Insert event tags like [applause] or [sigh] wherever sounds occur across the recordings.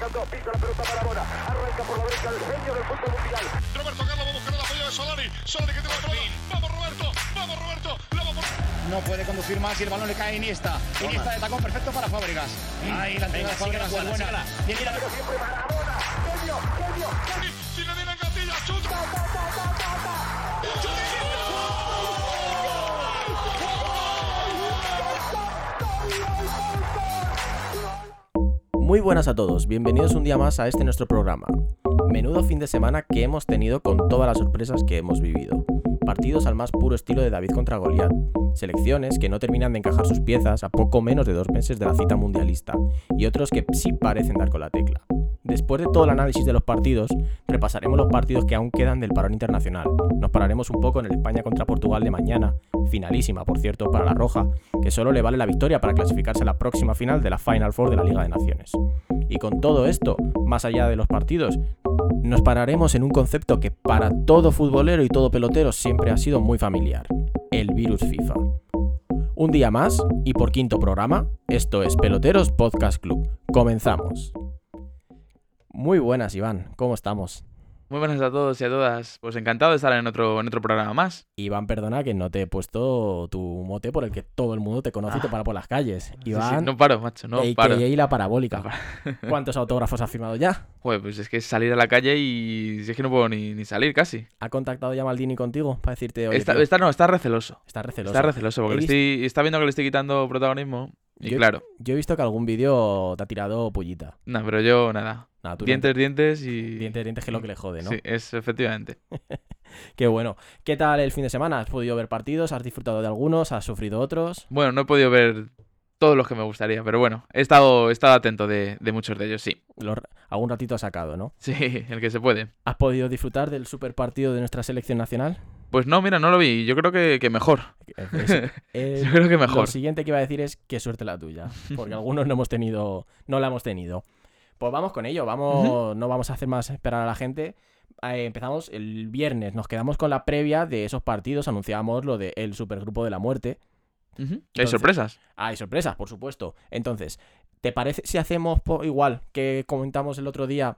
marcando, pisa la pelota Maradona, arranca por la derecha el genio del fútbol mundial. Roberto Carlos va a buscar el apoyo de Solari. Solari que tiene la pelota. Vamos Roberto, vamos Roberto, la vamos. No puede conducir más y el balón le cae a Iniesta. Iniesta de tacón perfecto para Fábregas. Ahí la entrega de Fábregas buena. Tiene la Siempre Maradona, genio, genio, genio. Muy buenas a todos, bienvenidos un día más a este nuestro programa. Menudo fin de semana que hemos tenido con todas las sorpresas que hemos vivido. Partidos al más puro estilo de David contra Goliat. Selecciones que no terminan de encajar sus piezas a poco menos de dos meses de la cita mundialista. Y otros que sí parecen dar con la tecla. Después de todo el análisis de los partidos, repasaremos los partidos que aún quedan del parón internacional. Nos pararemos un poco en el España contra Portugal de mañana, finalísima por cierto para la Roja, que solo le vale la victoria para clasificarse a la próxima final de la Final Four de la Liga de Naciones. Y con todo esto, más allá de los partidos, nos pararemos en un concepto que para todo futbolero y todo pelotero siempre ha sido muy familiar, el virus FIFA. Un día más, y por quinto programa, esto es Peloteros Podcast Club. Comenzamos. Muy buenas, Iván, ¿cómo estamos? Muy buenas a todos y a todas. Pues encantado de estar en otro, en otro programa más. Iván, perdona que no te he puesto tu mote por el que todo el mundo te conoce y te para por las calles. Sí, sí, Iván, no paro, macho, no AKA paro. la parabólica. [laughs] ¿Cuántos autógrafos has firmado ya? Joder, pues es que salir a la calle y si es que no puedo ni, ni salir casi. ¿Ha contactado ya Maldini contigo para decirte, oye, Está, está- no, está receloso. está receloso? Está receloso porque estoy, está viendo que le estoy quitando protagonismo. Y Yo- claro, Yo he visto que algún vídeo te ha tirado pullita. no, pero yo nada. Nada, tú no Dientes, dientes y. te- dientes, dientes, que es lo que le jode, ¿no? Sí, es efectivamente. [laughs] Qué bueno. ¿Qué tal el fin de semana? ¿Has podido ver partidos? ¿Has disfrutado de algunos? ¿Has sufrido otros? Bueno, no he podido ver todos los que me gustaría, pero bueno, he estado, he estado atento de, de muchos de ellos, sí. Los- algún ratito has sacado, ¿no? Sí, el que se puede. ¿Has podido disfrutar del super partido de nuestra selección nacional? Pues no, mira, no lo vi. Yo creo que, que mejor. Es- es- [laughs] Yo creo que Lo mejor. siguiente que iba a decir es qué suerte la tuya, [laughs] porque algunos no hemos tenido, no la hemos tenido. Pues vamos con ello, vamos, no vamos a hacer más esperar a la gente. Eh, empezamos el viernes, nos quedamos con la previa de esos partidos, anunciábamos lo del supergrupo de la muerte. Hay Entonces- sorpresas. Ah, hay sorpresas, por supuesto. Entonces, ¿te parece si hacemos igual que comentamos el otro día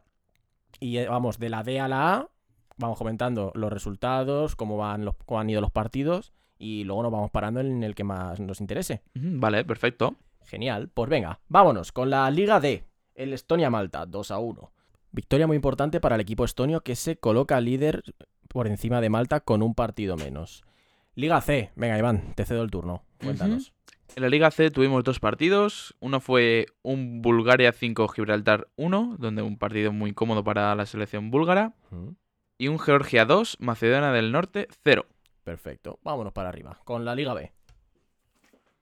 y eh, vamos de la D a la A? Vamos comentando los resultados, cómo van los, cómo han ido los partidos y luego nos vamos parando en el que más nos interese. Vale, perfecto. Genial, pues venga, vámonos con la Liga D. El Estonia-Malta, 2 a 1. Victoria muy importante para el equipo estonio que se coloca líder por encima de Malta con un partido menos. Liga C, venga Iván, te cedo el turno. Cuéntanos. En la Liga C tuvimos dos partidos. Uno fue un Bulgaria 5 Gibraltar 1, donde un partido muy cómodo para la selección búlgara. Y un Georgia 2, Macedonia del Norte 0. Perfecto, vámonos para arriba, con la Liga B.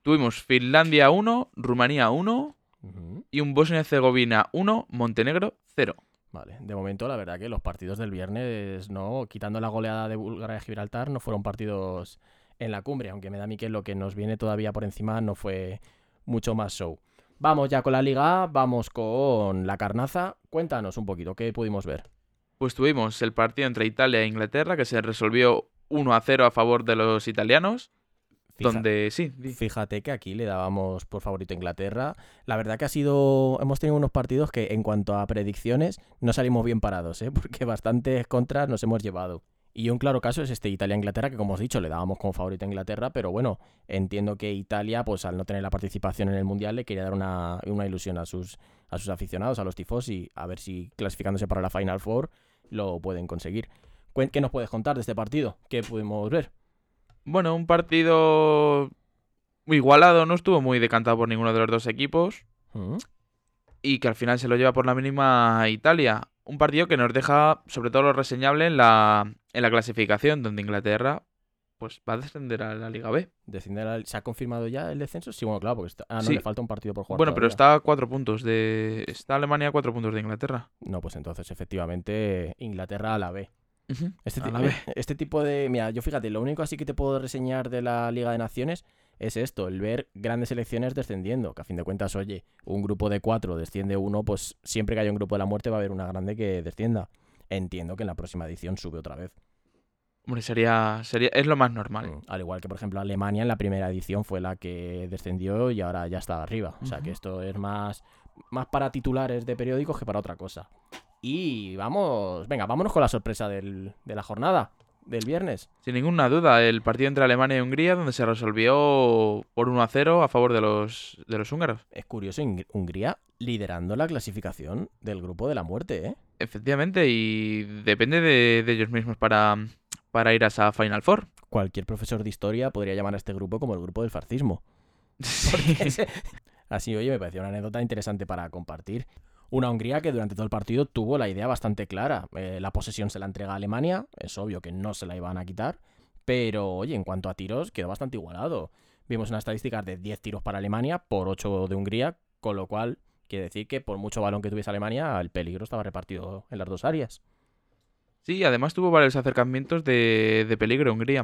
Tuvimos Finlandia 1, Rumanía 1 Ujú. y un Bosnia-Herzegovina 1, Montenegro 0. Vale, de momento la verdad que los partidos del viernes, no, quitando la goleada de Bulgaria y Gibraltar, no fueron partidos en la cumbre, aunque me da a mí que lo que nos viene todavía por encima no fue mucho más show. Vamos ya con la Liga A, vamos con la carnaza. Cuéntanos un poquito, ¿qué pudimos ver? Pues tuvimos el partido entre Italia e Inglaterra, que se resolvió 1 a 0 a favor de los italianos. Fija- Donde sí, Fíjate que aquí le dábamos por favorito a Inglaterra. La verdad que ha sido. Hemos tenido unos partidos que, en cuanto a predicciones, no salimos bien parados, ¿eh? [laughs] porque bastantes contras nos hemos llevado. Y un claro caso es este Italia-Inglaterra, que como os he dicho, le dábamos como favorito a Inglaterra, pero bueno, entiendo que Italia, pues al no tener la participación en el Mundial, le quería dar una, una ilusión a sus, a sus aficionados, a los tifosi, a ver si clasificándose para la Final Four lo pueden conseguir. ¿Qué nos puedes contar de este partido? ¿Qué pudimos ver? Bueno, un partido muy igualado, no estuvo muy decantado por ninguno de los dos equipos. ¿Mm? y que al final se lo lleva por la mínima Italia. Un partido que nos deja sobre todo lo reseñable en la, en la clasificación, donde Inglaterra pues va a descender a la Liga B. Descender ¿Se ha confirmado ya el descenso? Sí, bueno, claro, porque está... Ah, no, Sí. le falta un partido por jugar. Bueno, pero está a cuatro puntos de. Está Alemania a cuatro puntos de Inglaterra. No, pues entonces, efectivamente, Inglaterra a la B. Este, A la B. este tipo de... Mira, yo fíjate, lo único así que te puedo reseñar de la Liga de Naciones es esto, el ver grandes selecciones descendiendo, que a fin de cuentas, oye, un grupo de cuatro desciende uno, pues siempre que haya un grupo de la muerte va a haber una grande que descienda. Entiendo que en la próxima edición sube otra vez. Hombre, sería, sería. Es lo más normal. Mm, Al igual que, por ejemplo, Alemania en la primera edición fue la que descendió y ahora ya está arriba. O sea que esto es más más para titulares de periódicos que para otra cosa. Y vamos, venga, vámonos con la sorpresa del- de la jornada del viernes. Sin ninguna duda, el partido entre Alemania y Hungría, donde se resolvió por 1 a 0 a favor de los, de los húngaros. Es curioso, Hungría liderando la clasificación del grupo de la muerte, ¿eh? Efectivamente, y depende de, de ellos mismos para, para ir a esa Final Four. Cualquier profesor de historia podría llamar a este grupo como el grupo del fascismo. [laughs] [laughs] Así, oye, me pareció una anécdota interesante para compartir. Una Hungría que durante todo el partido tuvo la idea bastante clara. Eh, la posesión se la entrega a Alemania, es obvio que no se la iban a quitar, pero oye, en cuanto a tiros, quedó bastante igualado. Vimos unas estadísticas de 10 tiros para Alemania por 8 de Hungría, con lo cual quiere decir que por mucho balón que tuviese Alemania, el peligro estaba repartido en las dos áreas. Sí, además tuvo varios acercamientos de, de peligro a Hungría.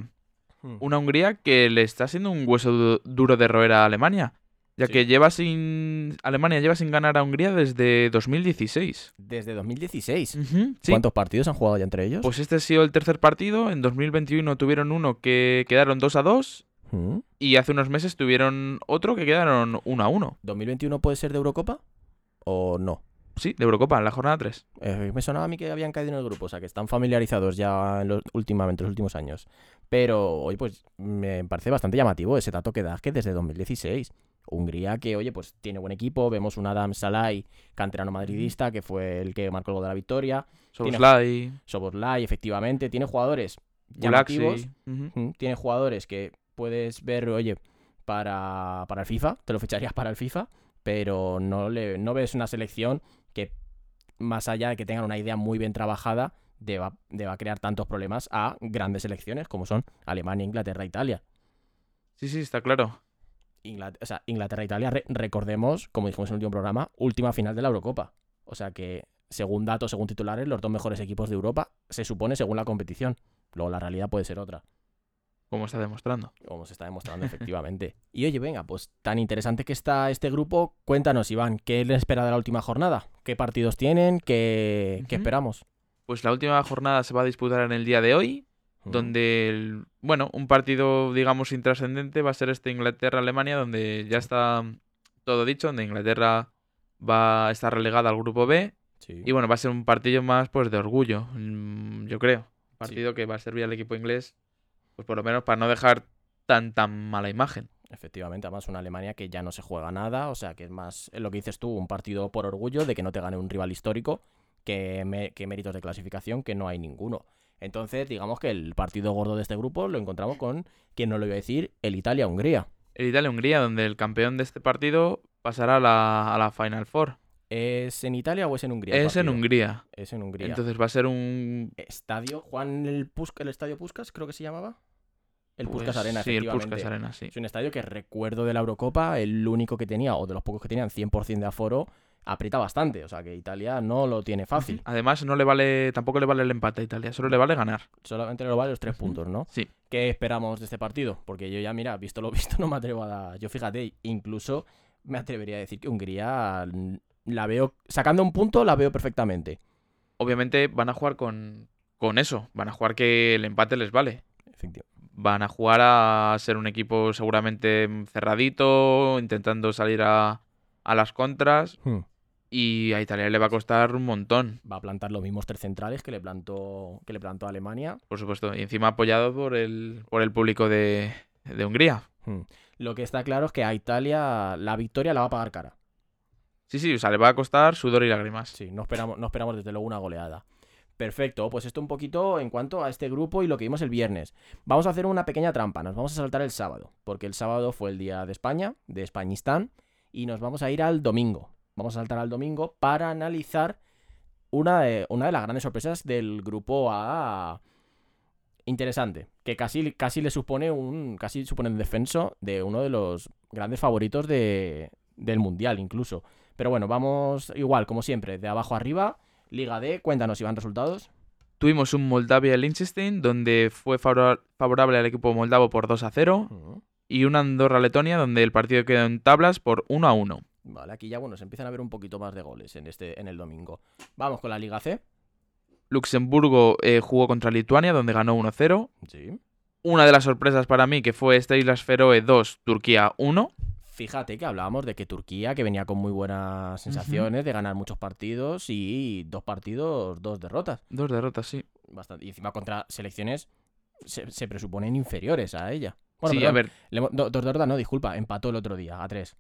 Hmm. Una Hungría que le está siendo un hueso du- duro de roer a Alemania, ya Sí. que lleva sin Alemania lleva sin ganar a Hungría desde 2016. Desde 2016. Ujú, sí. ¿Cuántos partidos han jugado ya entre ellos? Pues este ha sido el tercer partido. En 2021 tuvieron uno que quedaron 2 a 2 Mm. y hace unos meses tuvieron otro que quedaron 1 a 1. ¿2021 puede ser de Eurocopa? ¿O no? Sí, de Eurocopa, en la jornada 3. Eh, me sonaba a mí que habían caído en el grupo, o sea, que están familiarizados ya en los, últimamente, los últimos años. Pero, oye, pues me parece bastante llamativo ese dato que das que desde 2016. Hungría que, oye, pues tiene buen equipo. Vemos un Adam Salai, canterano madridista, que fue el que marcó el gol de la victoria. Soboslai, Soboslai, efectivamente. Tiene jugadores llamativos. Tiene jugadores que puedes ver, oye, para, para el FIFA, te lo [laughs] ficharías para el FIFA, pero no, le, no ves una selección que, más allá de que tengan una idea muy bien trabajada, deba, deba crear tantos problemas a grandes selecciones como son Alemania, Inglaterra, Italia. Sí, sí, está claro. Inglaterra, o sea, Inglaterra, Italia, re- recordemos, como dijimos en el último programa, última final de la Eurocopa. O sea que, según datos, según titulares, los dos mejores equipos de Europa, se supone según la competición. Luego la realidad puede ser otra. Como está demostrando. como se está demostrando efectivamente. Y oye, venga, pues tan interesante que está este grupo, cuéntanos, Iván, ¿qué les espera de la última jornada? ¿Qué partidos tienen? ¿Qué, qué esperamos? Pues la última jornada se va a disputar en el día de hoy, donde, el- bueno, un partido, digamos, intrascendente va a ser este Inglaterra-Alemania, donde ya está todo dicho, donde Inglaterra va a estar relegada al grupo B. Sí. Y bueno, va a ser un partido más pues de orgullo, mm, yo creo. Un partido que va a servir al equipo inglés, pues por lo menos para no dejar tan tan mala imagen. Efectivamente, además una Alemania que ya no se juega nada, o sea que es más lo que dices tú, un partido por orgullo de que no te gane un rival histórico, que, me- que méritos de clasificación, que no hay ninguno. Entonces, digamos que el partido gordo de este grupo lo encontramos con, quien no lo iba a decir, el Italia-Hungría. El Italia-Hungría, donde el campeón de este partido pasará a la, a la Final Four. ¿Es en Italia o es en Hungría? Es en? Hungría. Es en Hungría. Entonces va a ser un... Estadio Juan el Estadio Puskas, creo que se llamaba. El pues, Puskas Arena, Sí, el. Puskas Arena, sí. Es un estadio que recuerdo de la Eurocopa, el único que tenía, o de los pocos que tenían 100% de aforo, aprieta bastante. O sea que Italia no lo tiene fácil. Además, no le vale, tampoco le vale el empate a Italia, solo le vale ganar. Solamente le vale los tres puntos, ¿no? Sí. ¿Qué esperamos de este partido? Porque yo ya, mira, visto lo [laughs] visto, no me atrevo a dar. Yo fíjate, incluso me atrevería a decir que Hungría la veo, sacando un punto, la veo perfectamente. Obviamente van a jugar con, con eso, van a jugar que el empate les vale. Efectivamente. Van a jugar a ser un equipo seguramente cerradito, intentando salir a, a las contras. Hmm. Y a Italia le va a costar un montón, Va a plantar los mismos tres centrales que le plantó, que le plantó a Alemania. por supuesto. Y encima apoyado por el, por el público de, de Hungría. Hmm. Lo que está claro es que a Italia la victoria la va a pagar cara. Sí, sí, o sea, le va a costar sudor y lágrimas. Sí, no esperamos, no esperamos desde luego una goleada. Perfecto, pues esto un poquito en cuanto a este grupo y lo que vimos el viernes. Vamos a hacer una pequeña trampa, nos vamos a saltar el sábado, porque el sábado fue el día de España, de Españistán, y nos vamos a ir al domingo. Vamos a saltar al domingo para analizar una de, una de las grandes sorpresas del grupo A interesante, que casi, casi le supone un casi supone un defenso de uno de los grandes favoritos de, del mundial incluso. Pero bueno, vamos igual, como siempre, de abajo arriba. Liga D, cuéntanos si van resultados. Tuvimos un Moldavia-Liechtenstein, donde fue favora- favorable al equipo moldavo por 2 a 0. Y un Andorra-Letonia, donde el partido quedó en tablas por 1 a 1. Vale, aquí ya bueno, se empiezan a ver un poquito más de goles en este en el domingo. Vamos con la Liga C. Luxemburgo eh, jugó contra Lituania, donde ganó 1 0. Sí. Una de las sorpresas para mí, que fue este Islas Feroe 2, Turquía 1. Fíjate que hablábamos de que Turquía, que venía con muy buenas sensaciones de ganar muchos partidos y dos partidos, dos derrotas. Dos derrotas, sí. Bastante. Y encima contra selecciones se, se presuponen inferiores a ella. Bueno, sí, perdón, a ver, le do- dos derrotas, no, disculpa, empató el otro día a tres.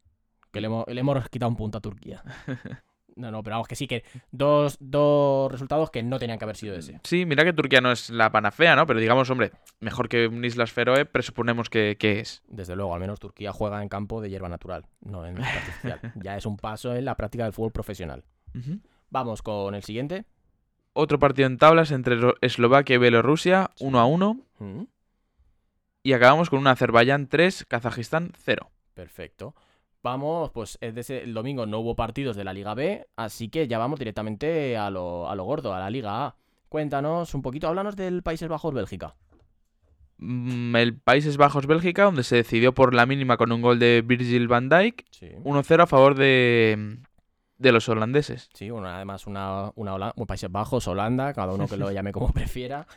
Que le le hemos quitado un punto a Turquía. [laughs] No, no, pero vamos, que sí, que dos, dos resultados que no tenían que haber sido ese. sí, mira que Turquía no es la panacea, ¿no? Pero digamos, hombre, mejor que un Islas Feroe, presuponemos que, que es. Desde luego, al menos Turquía juega en campo de hierba natural, no en artificial. [laughs] Ya es un paso en la práctica del fútbol profesional. Vamos con el siguiente. Otro partido en tablas entre Eslovaquia y Bielorrusia, 1 a 1. Mm, Y acabamos con un Azerbaiyán 3, Kazajistán 0. Perfecto. Vamos, pues es de ese- el domingo no hubo partidos de la Liga B, así que ya vamos directamente a lo, a lo gordo, a la Liga A. Cuéntanos un poquito, háblanos del Países Bajos-Bélgica. Mm, El Países Bajos-Bélgica, donde se decidió por la mínima con un gol de Virgil van Dijk, Sí. 1-0 a favor de, de los holandeses. Sí, bueno, además una, una Países Bajos, Holanda, cada uno que lo [laughs] llame como prefiera.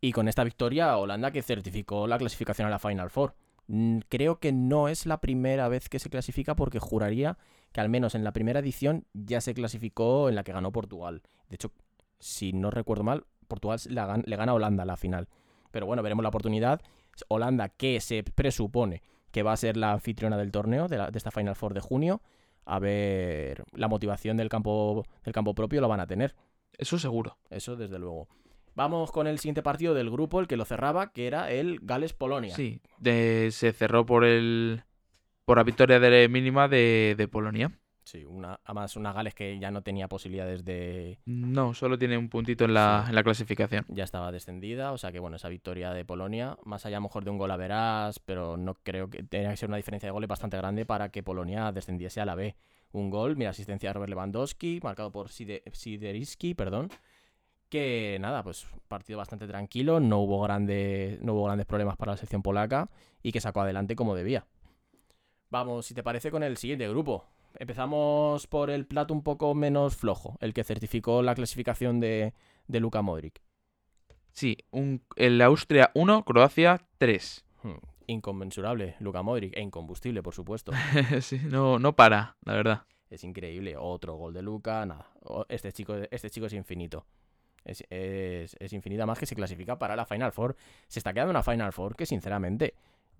Y con esta victoria, Holanda que certificó la clasificación a la Final Four. Mm, Creo que no es la primera vez que se clasifica porque juraría que al menos en la primera edición ya se clasificó en la que ganó Portugal. De hecho, si no recuerdo mal, Portugal la le gana a Holanda la final. Pero bueno, veremos la oportunidad. Holanda que se presupone que va a ser la anfitriona del torneo, de, la- de esta Final Four de junio. A ver, la motivación del campo, del campo propio lo van a tener. Eso seguro. Eso desde luego. Vamos con el siguiente partido del grupo, el que lo cerraba, que era el Gales-Polonia. Sí, de- se cerró por el por la victoria de mínima de, de Polonia. Sí, una, además una Gales que ya no tenía posibilidades de... No, solo tiene un puntito en la, Sí. en la clasificación. Ya estaba descendida, o sea que bueno, esa victoria de Polonia, más allá a lo mejor de un gol a verás, pero no creo que tenía que ser una diferencia de goles bastante grande para que Polonia descendiese a la B. Un gol, mira, asistencia de Robert Lewandowski, marcado por Side- Sideriski, perdón. Que nada, pues partido bastante tranquilo, no hubo, grande, no hubo grandes problemas para la sección polaca y que sacó adelante como debía. Vamos, si te parece, con el siguiente grupo. Empezamos por el plato un poco menos flojo, el que certificó la clasificación de, de Luka Modric. Sí, un, el Austria 1, Croacia 3. Hmm, Inconmensurable, Luka Modric, e incombustible, por supuesto. [laughs] sí, no, no para, la verdad. Es increíble. Otro gol de Luka, nada. Este chico, este chico es infinito. Es, es, es infinita más que se clasifica para la Final Four. Se está quedando una Final Four que, sinceramente,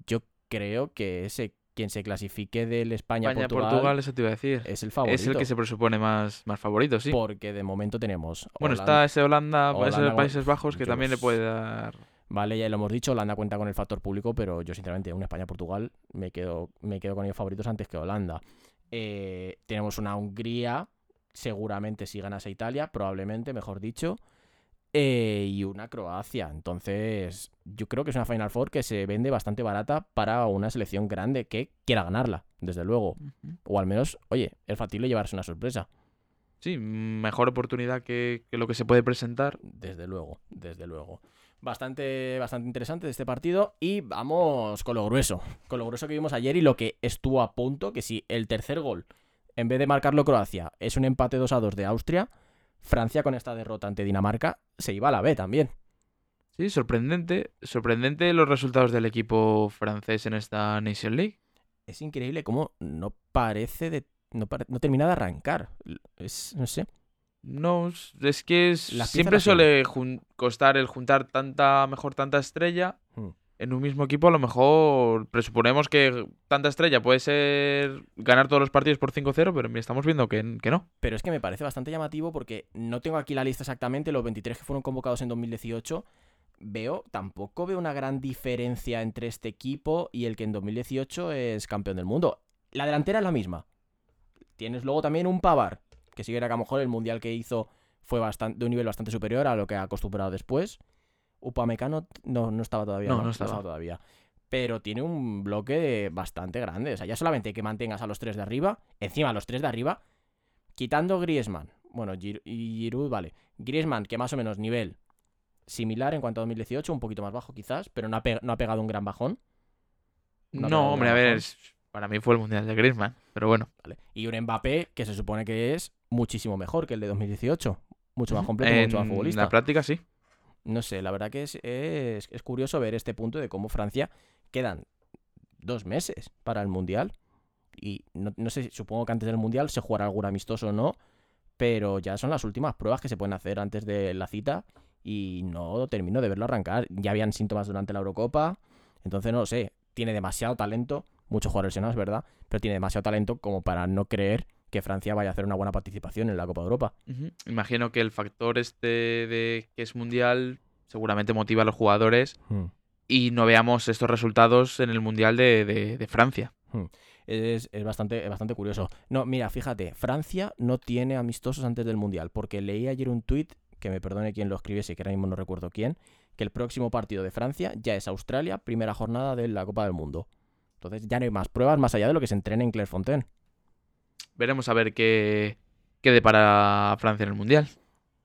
yo creo que ese quien se clasifique del España-Portugal eso te iba a decir. es el favorito. Es el que se presupone más, más favorito, sí. Porque de momento tenemos. Bueno, está ese Holanda, Holanda ese Países Bajos que también le puede dar. Vale, ya lo hemos dicho, Holanda cuenta con el factor público, pero yo sinceramente, un España-Portugal, me quedo, me quedo con ellos favoritos antes que Holanda. Eh, tenemos una Hungría, seguramente si ganase Italia, probablemente, mejor dicho, eh, y una Croacia. Entonces, yo creo que es una Final Four que se vende bastante barata para una selección grande que quiera ganarla, desde luego. O al menos, oye, es factible llevarse una sorpresa. Sí, mejor oportunidad que, que lo que se puede presentar. Desde luego, desde luego. Bastante, bastante interesante de este partido. Y vamos con lo grueso. Con lo grueso que vimos ayer y lo que estuvo a punto. Que si el tercer gol, en vez de marcarlo Croacia, es un empate 2 a 2 de Austria, Francia con esta derrota ante Dinamarca se iba a la B también. Sí, sorprendente. Sorprendente los resultados del equipo francés en esta Nation League. Es increíble cómo no parece de. No, pare- no termina de arrancar. Es, no sé. No, es- que es- siempre suele jun- costar el juntar tanta, mejor tanta estrella Hmm. En un mismo equipo. A lo mejor presuponemos que tanta estrella puede ser ganar todos los partidos por 5-0, pero estamos viendo que, que no. Pero es que me parece bastante llamativo porque no tengo aquí la lista exactamente, los 23 que fueron convocados en 2018. Veo, tampoco veo una gran diferencia entre este equipo y el que en 2018 es campeón del mundo. La delantera es la misma. Tienes luego también un Pavar, que sí que era que a lo mejor el mundial que hizo fue bastante, de un nivel bastante superior a lo que ha acostumbrado después. Upamecano no, no estaba todavía. No, no estaba. todavía. Pero tiene un bloque bastante grande. O sea, ya solamente que mantengas a los tres de arriba, encima a los tres de arriba, quitando Griezmann. Bueno, Gir- y Giroud, vale. Griezmann, que más o menos nivel similar en cuanto a 2018, un poquito más bajo quizás, pero no ha, pe- no ha pegado un gran bajón. No, hombre, a ver, es- para mí fue el Mundial de Griezmann, pero bueno. Vale. Y un Mbappé que se supone que es muchísimo mejor que el de 2018. Mucho más completo, mucho más En futbolista. la práctica sí. No sé, la verdad que es, es, es curioso ver este punto de cómo Francia quedan dos meses para el Mundial y no, no sé, supongo que antes del Mundial se jugará algún amistoso o no, pero ya son las últimas pruebas que se pueden hacer antes de la cita y no termino de verlo arrancar. Ya habían síntomas durante la Eurocopa, entonces no lo sé, tiene demasiado talento, muchos jugadores lesionados, ¿verdad? Pero tiene demasiado talento como para no creer que Francia vaya a hacer una buena participación en la Copa de Europa. Imagino que el factor este de que es mundial seguramente motiva a los jugadores y no veamos estos resultados en el mundial de, de- de Francia. Es, es bastante, es bastante curioso. No, mira, fíjate, Francia no tiene amistosos antes del Mundial, porque leí ayer un tuit, que me perdone quien lo escribiese, que ahora mismo no recuerdo quién, que el próximo partido de Francia ya es Australia, primera jornada de la Copa del Mundo. Entonces ya no hay más pruebas más allá de lo que se entrene en Clairefontaine. Veremos a ver qué, qué depara Francia en el mundial.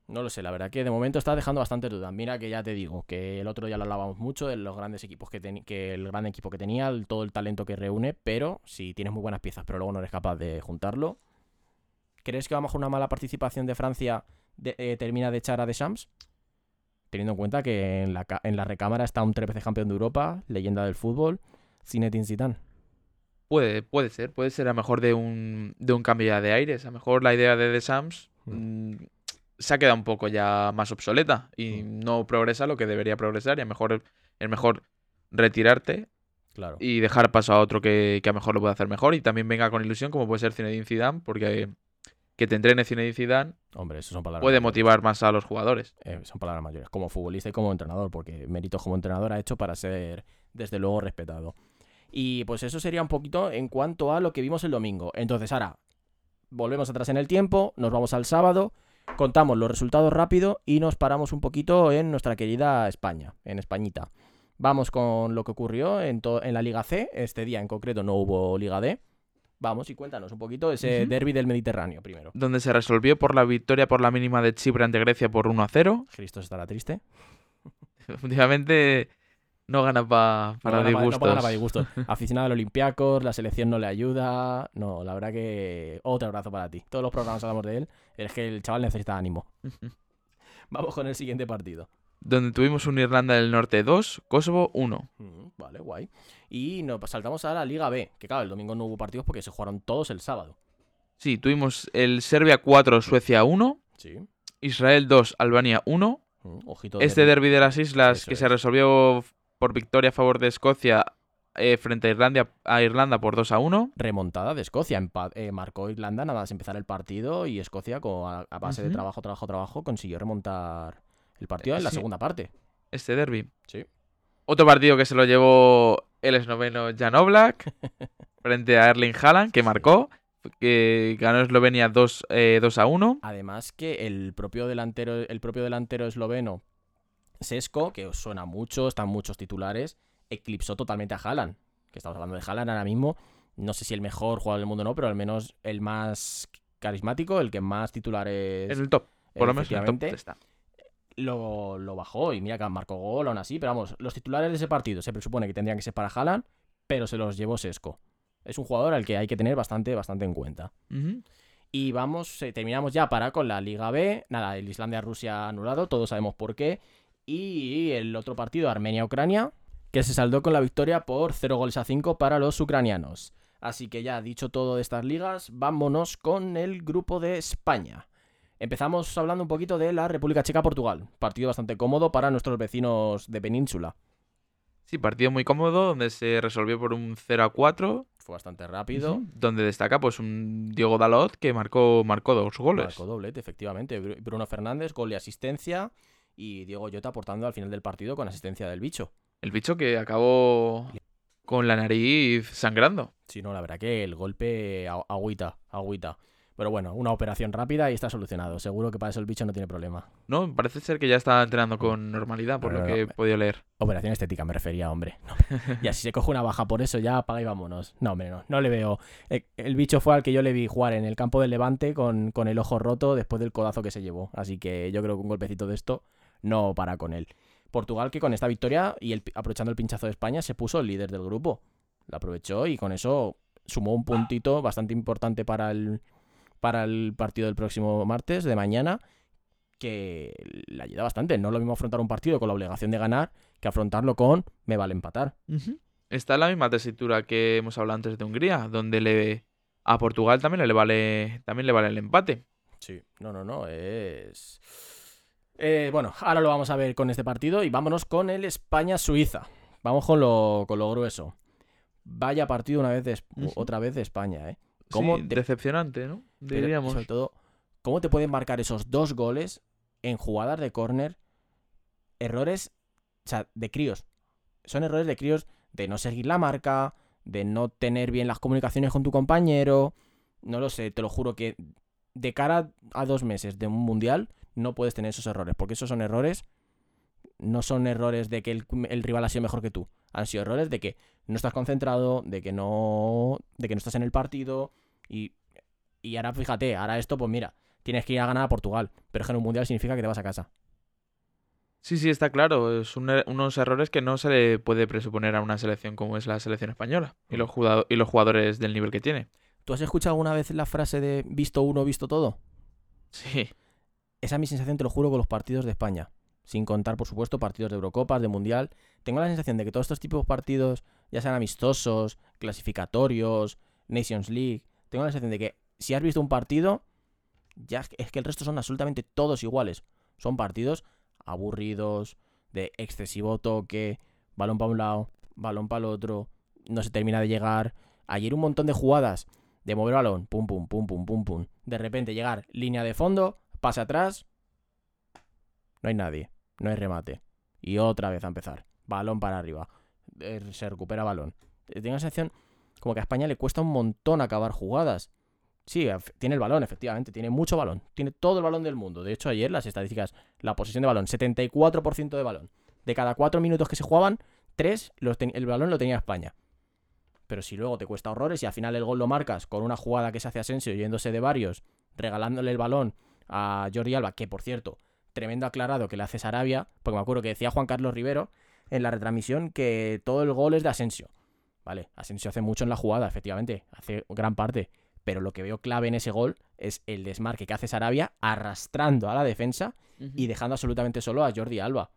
No lo sé, la verdad que de momento está dejando bastantes dudas. Mira que ya te digo, que el otro día lo hablábamos mucho de los grandes equipos que que el gran equipo que tenía, todo el talento que reúne, pero si tienes muy buenas piezas, pero luego no eres capaz de juntarlo. ¿Crees que a lo una mala participación de Francia eh, termina de echar a Deschamps? Teniendo en cuenta que en la, en la recámara está un tres veces campeón de Europa, leyenda del fútbol, Zinedine Zidane. Puede, puede ser, puede ser a lo mejor de un, de un cambio ya de aires. A lo mejor la idea de The Sams mm, se ha quedado un poco ya más obsoleta y no progresa lo que debería progresar. Y a lo mejor es mejor retirarte Claro. y dejar paso a otro que, que a lo mejor lo puede hacer mejor y también venga con ilusión como puede ser Zinedine Zidane porque que te entrene Zinedine Zidane Hombre, eso son palabras. puede mayores. motivar más a los jugadores. Eh, son palabras mayores, como futbolista y como entrenador, porque méritos como entrenador ha hecho para ser, desde luego, respetado. Y pues eso sería un poquito en cuanto a lo que vimos el domingo. Entonces, ahora, volvemos atrás en el tiempo, nos vamos al sábado, contamos los resultados rápido y nos paramos un poquito en nuestra querida España, en Españita. Vamos con lo que ocurrió en, en la Liga C. Este día en concreto no hubo Liga D. Vamos y cuéntanos un poquito ese derby del Mediterráneo primero. Donde se resolvió por la victoria por la mínima de Chipre ante Grecia por 1 a 0. Cristo estará triste. [laughs] Últimamente no gana pa- para no disgustos. No gana para disgustos. [laughs] Aficionado al Olympiacos, la selección no le ayuda. No, la verdad que. Otro abrazo para ti. Todos los programas hablamos de él. Es que el chaval necesita ánimo. [laughs] Vamos con el siguiente partido. Donde tuvimos un Irlanda del Norte 2, Kosovo 1. Mm, Vale, guay. Y nos saltamos a la Liga B. Que claro, el domingo no hubo partidos porque se jugaron todos el sábado. Sí, tuvimos el Serbia 4, Suecia 1, Sí. Israel 2, Albania 1. Mm, Ojito. Este derby de las islas Eso que se es. resolvió por victoria a favor de Escocia eh, frente a Irlanda, a Irlanda por 2 a 1. Remontada de Escocia. Eh, marcó Irlanda nada más empezar el partido y Escocia, con, a, a base de trabajo, trabajo, trabajo, consiguió remontar el partido en la Sí. segunda parte. Este derby. Sí. Otro partido que se lo llevó el esloveno Jan Oblak [laughs] frente a Erling Haaland, que marcó, que ganó Eslovenia 2, eh, 2 a 1. Además que el propio delantero, el propio delantero esloveno, Sesko, que os suena mucho, están muchos titulares, eclipsó totalmente a Haaland. Que estamos hablando de Haaland ahora mismo. No sé si el mejor jugador del mundo no, pero al menos el más carismático, el que más titulares En el top. Por lo menos en el top está. lo, lo bajó. Y mira que marcó gol aún así. Pero vamos, los titulares de ese partido se presupone que tendrían que ser para Haaland, pero se los llevó Sesko. Es un jugador al que hay que tener bastante, bastante en cuenta. Y vamos, eh, terminamos ya para con la Liga B. Nada, el Islandia-Rusia anulado, todos sabemos por qué. Y el otro partido, Armenia-Ucrania, que se saldó con la victoria por 0 goles a 5 para los ucranianos. Así que ya dicho todo de estas ligas, vámonos con el grupo de España. Empezamos hablando un poquito de la República Checa-Portugal. Partido bastante cómodo para nuestros vecinos de península. Sí, partido muy cómodo, donde se resolvió por un 0 a 4. Fue bastante rápido. Donde destaca pues un Diego Dalot que marcó, marcó dos goles. Marcó doblete, efectivamente. Bru- Bruno Fernández, gol y asistencia. Y Diego Jota aportando al final del partido con asistencia del bicho. El bicho que acabó con la nariz sangrando. Sí, no, la verdad que el golpe agüita, agüita. Pero bueno, una operación rápida y está solucionado. Seguro que para eso el bicho no tiene problema. No, parece ser que ya está entrenando con normalidad, por No, lo no, que he no. podido leer. Operación estética me refería, hombre. [laughs] Y así se coge una baja por eso, ya apaga y vámonos. No, hombre, no, no le veo. El, el bicho fue al que yo le vi jugar en el campo del Levante con, con el ojo roto después del codazo que se llevó. Así que yo creo que un golpecito de esto no para con él. Portugal que con esta victoria y el, aprovechando el pinchazo de España se puso el líder del grupo. Lo aprovechó y con eso sumó un puntito bastante importante para el, para el partido del próximo martes de mañana que le ayuda bastante. No es lo mismo afrontar un partido con la obligación de ganar que afrontarlo con me vale empatar. está en la misma tesitura que hemos hablado antes de Hungría, donde le a Portugal también le vale también le vale el empate. Sí, no, no, no, es... Eh, bueno, ahora lo vamos a ver con este partido y vámonos con el España-Suiza. Vamos con lo, con lo grueso. Vaya partido una vez de, otra vez de España, ¿eh? ¿Cómo? ¿Cómo te- Decepcionante, ¿no? Pero, Diríamos. sobre todo, ¿cómo te pueden marcar esos dos goles en jugadas de córner? Errores, o sea, de críos. Son errores de críos de no seguir la marca, de no tener bien las comunicaciones con tu compañero. No lo sé, te lo juro que de cara a dos meses de un mundial no puedes tener esos errores, porque esos son errores, no son errores de que el, el rival ha sido mejor que tú. Han sido errores de que no estás concentrado, de que no, de que no estás en el partido y y ahora fíjate, ahora esto, pues mira, tienes que ir a ganar a Portugal. Pero es que en un mundial significa que te vas a casa. Sí, sí, está claro. Es un er- unos errores que no se le puede presuponer a una selección como es la selección española y los, jugado- y los jugadores del nivel que tiene. ¿Tú has escuchado alguna vez la frase de visto uno, visto todo? Sí. Esa es mi sensación, te lo juro, con los partidos de España. Sin contar, por supuesto, partidos de Eurocopas, de Mundial. Tengo la sensación de que todos estos tipos de partidos, ya sean amistosos, clasificatorios, Nations League, tengo la sensación de que si has visto un partido, ya es que- el resto son absolutamente todos iguales. Son partidos aburridos, de excesivo toque, balón para un lado, balón para el otro, no se termina de llegar. Ayer un montón de jugadas de mover balón, pum, pum, pum, pum, pum, pum. De repente llegar, línea de fondo, pase atrás, no hay nadie, no hay remate. Y otra vez a empezar, balón para arriba, eh, se recupera balón. Eh, Tengo la sensación como que a España le cuesta un montón acabar jugadas. Sí, tiene el balón, efectivamente, tiene mucho balón, tiene todo el balón del mundo. De hecho, ayer las estadísticas, la posesión de balón, 74% de balón. De cada cuatro minutos que se jugaban, tres los ten- el balón lo tenía España. Pero si luego te cuesta horrores y al final el gol lo marcas con una jugada que se hace Asensio yéndose de varios, regalándole el balón a Jordi Alba, que por cierto, tremendo aclarado que le hace Sarabia, porque me acuerdo que decía Juan Carlos Rivero en la retransmisión que todo el gol es de Asensio. Vale, Asensio hace mucho en la jugada, efectivamente, hace gran parte. Pero lo que veo clave en ese gol es el desmarque que hace Sarabia arrastrando a la defensa y dejando absolutamente solo a Jordi Alba.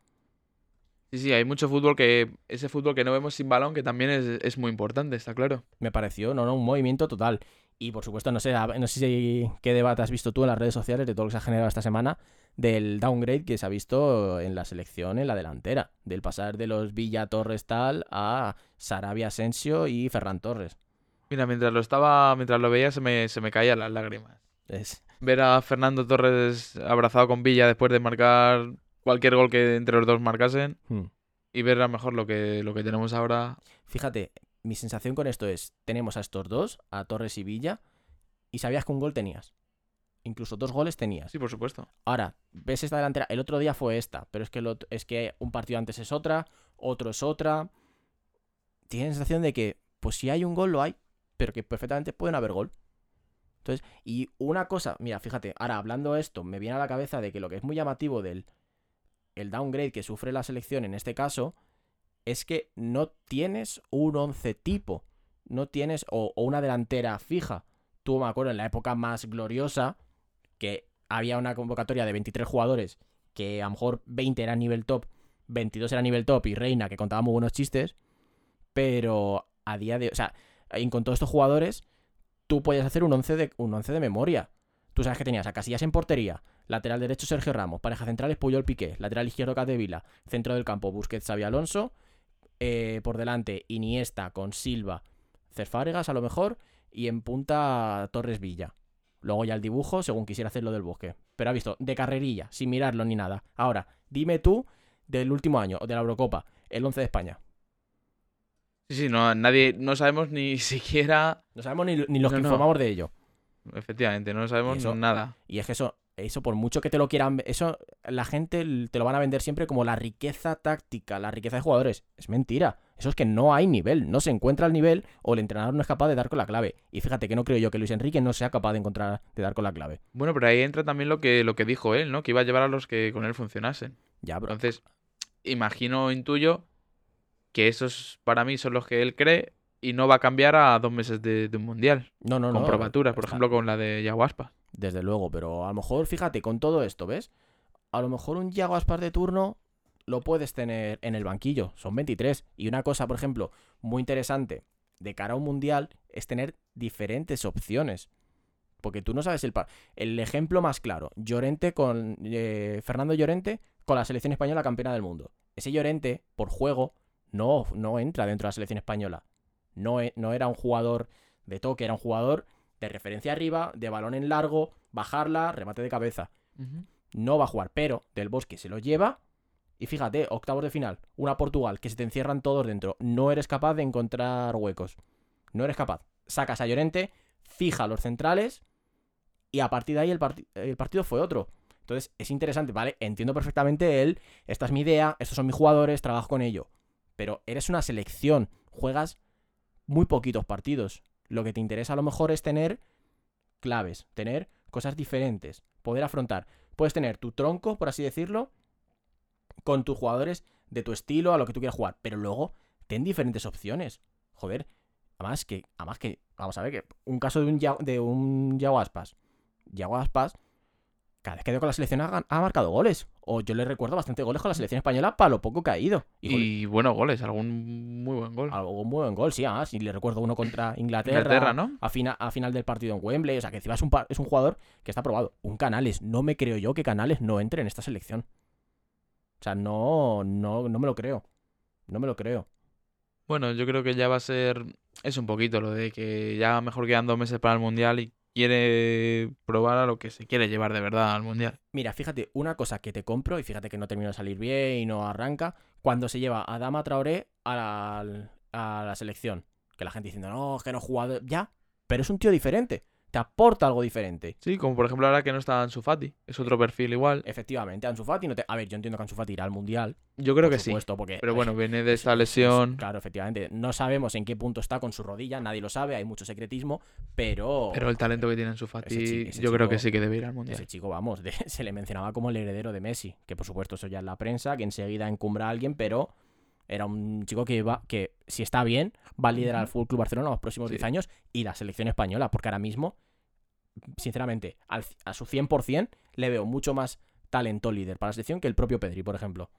Sí, sí, hay mucho fútbol que. Ese fútbol que no vemos sin balón, que también es, es muy importante, está claro. Me pareció, no, no, un movimiento total. Y por supuesto, no sé, no sé si qué debate has visto tú en las redes sociales de todo lo que se ha generado esta semana del downgrade que se ha visto en la selección en la delantera. Del pasar de los Villa Torres tal a Sarabia Asensio y Ferran Torres. Mira, mientras lo estaba. Mientras lo veía se me, se me caían las lágrimas. Es, Ver a Fernando Torres abrazado con Villa después de marcar cualquier gol que entre los dos marcasen. hmm. Y ver a lo mejor lo que, lo que tenemos ahora. Fíjate, mi sensación con esto es, tenemos a estos dos, a Torres y Villa, y sabías que un gol tenías. Incluso dos goles tenías. Sí, por supuesto. Ahora, ves esta delantera, el otro día fue esta, pero es que, el ot- es que un partido antes es otra, otro es otra. Tienes la sensación de que, pues si hay un gol, lo hay, pero que perfectamente pueden haber gol. Entonces, y una cosa, mira, fíjate, ahora hablando esto, me viene a la cabeza de que lo que es muy llamativo del el downgrade que sufre la selección en este caso es que no tienes un once tipo, no tienes, o, una delantera fija. Tú me acuerdo en la época más gloriosa que había una convocatoria de 23 jugadores que a lo mejor 20 eran nivel top, 22 eran nivel top y Reina que contaba muy buenos chistes, pero a día de, o sea, con todos estos jugadores tú podías hacer un 11 de un 11 de memoria. Tú sabes que tenías a Casillas en portería, lateral derecho Sergio Ramos, pareja centrales Puyol Piqué, lateral izquierdo Capdevila, centro del campo Busquets Xavi Alonso, eh, por delante Iniesta con Silva, Cerfáregas a lo mejor y en punta Torres Villa. Luego ya el dibujo, según quisiera hacerlo del bosque. Pero ha visto, de carrerilla, sin mirarlo ni nada. Ahora, dime tú del último año, de la Eurocopa, el 11 de España. Sí, sí, no, nadie, no sabemos ni [laughs] siquiera. No sabemos ni, ni los No, que no. informamos de ello. Efectivamente, no sabemos Eso- nada. Y es que eso, eso por mucho que te lo quieran, eso la gente te lo van a vender siempre como la riqueza táctica, la riqueza de jugadores. Es mentira. Eso es que no hay nivel, no se encuentra el nivel o el entrenador no es capaz de dar con la clave. Y fíjate que no creo yo que Luis Enrique no sea capaz de encontrar, de dar con la clave. Bueno, pero ahí entra también lo que, lo que dijo él, ¿no? Que iba a llevar a los que con él funcionasen. Ya, bro. Entonces, imagino, intuyo que esos para mí son los que él cree y no va a cambiar a dos meses de, de un mundial. No, no, con no. probaturas, por ejemplo, con la de Yaguaspa. Desde luego, pero a lo mejor, fíjate, con todo esto, ¿ves? A lo mejor un Yago Aspas de turno lo puedes tener en el banquillo. Son 23. Y una cosa, por ejemplo, muy interesante de cara a un mundial es tener diferentes opciones. Porque tú no sabes el... El ejemplo más claro, Llorente con... Eh, Fernando Llorente con la selección española campeona del mundo. Ese Llorente, por juego, no, no entra dentro de la selección española. No, e, no era un jugador de toque, era un jugador de referencia arriba, de balón en largo, bajarla, remate de cabeza. No va a jugar, pero Del Bosque se lo lleva. Y fíjate, octavos de final, una Portugal, que se te encierran todos dentro. No eres capaz de encontrar huecos. No eres capaz. Sacas a Llorente, fija los centrales y a partir de ahí el, el partido fue otro. Entonces es interesante, ¿vale? Entiendo perfectamente él, esta es mi idea, estos son mis jugadores, trabajo con ello. Pero eres una selección, juegas muy poquitos partidos. Lo que te interesa a lo mejor es tener claves, tener cosas diferentes, poder afrontar. Puedes tener tu tronco, por así decirlo, con tus jugadores de tu estilo, a lo que tú quieras jugar, pero luego ten diferentes opciones. Joder, además que, además que, vamos a ver que un caso de un, de un Yago Aspas Yago Aspas, cada vez que ha ido con la selección ha, marcado goles. O yo le recuerdo bastante goles con la selección española para lo poco que ha ido. Y, buenos goles, algún muy buen gol. Algún muy buen gol, sí, además. Y le recuerdo uno contra [laughs] Inglaterra. ¿no? A, a final del partido en Wembley. O sea, que encima es un, es un jugador que está probado. Un Canales. No me creo yo que Canales no entre en esta selección. O sea, no, no, no me lo creo. No me lo creo. Bueno, yo creo que ya va a ser. Es un poquito lo de que ya mejor quedan dos meses para el mundial y quiere probar a lo que se quiere llevar de verdad al mundial. Mira, fíjate, una cosa que te compro, y fíjate que no termina de salir bien y no arranca, cuando se lleva a Dama Traoré a la, a la selección. Que la gente diciendo, no, que no he jugado. Ya, pero es un tío diferente te aporta algo diferente. Sí, como por ejemplo ahora que no está Ansu Fati, es otro perfil igual. Efectivamente, Ansu Fati no te... A ver, yo entiendo que Ansu Fati irá al Mundial. Yo creo que supuesto, sí. Porque, pero bueno, viene de esta lesión. claro, efectivamente. No sabemos en qué punto está con su rodilla, nadie lo sabe, hay mucho secretismo, pero... Pero el talento que tiene Ansu Fati, yo creo que sí que debe ir al Mundial. Ese chico, vamos, [laughs] se le mencionaba como el heredero de Messi, que por supuesto eso ya es la prensa, que enseguida encumbra a alguien, pero era un chico que va, que si está bien, va a liderar al Fútbol Club Barcelona los próximos 10 años y la selección española, porque ahora mismo sinceramente, a su 100% le veo mucho más talento líder para la selección que el propio Pedri, por ejemplo.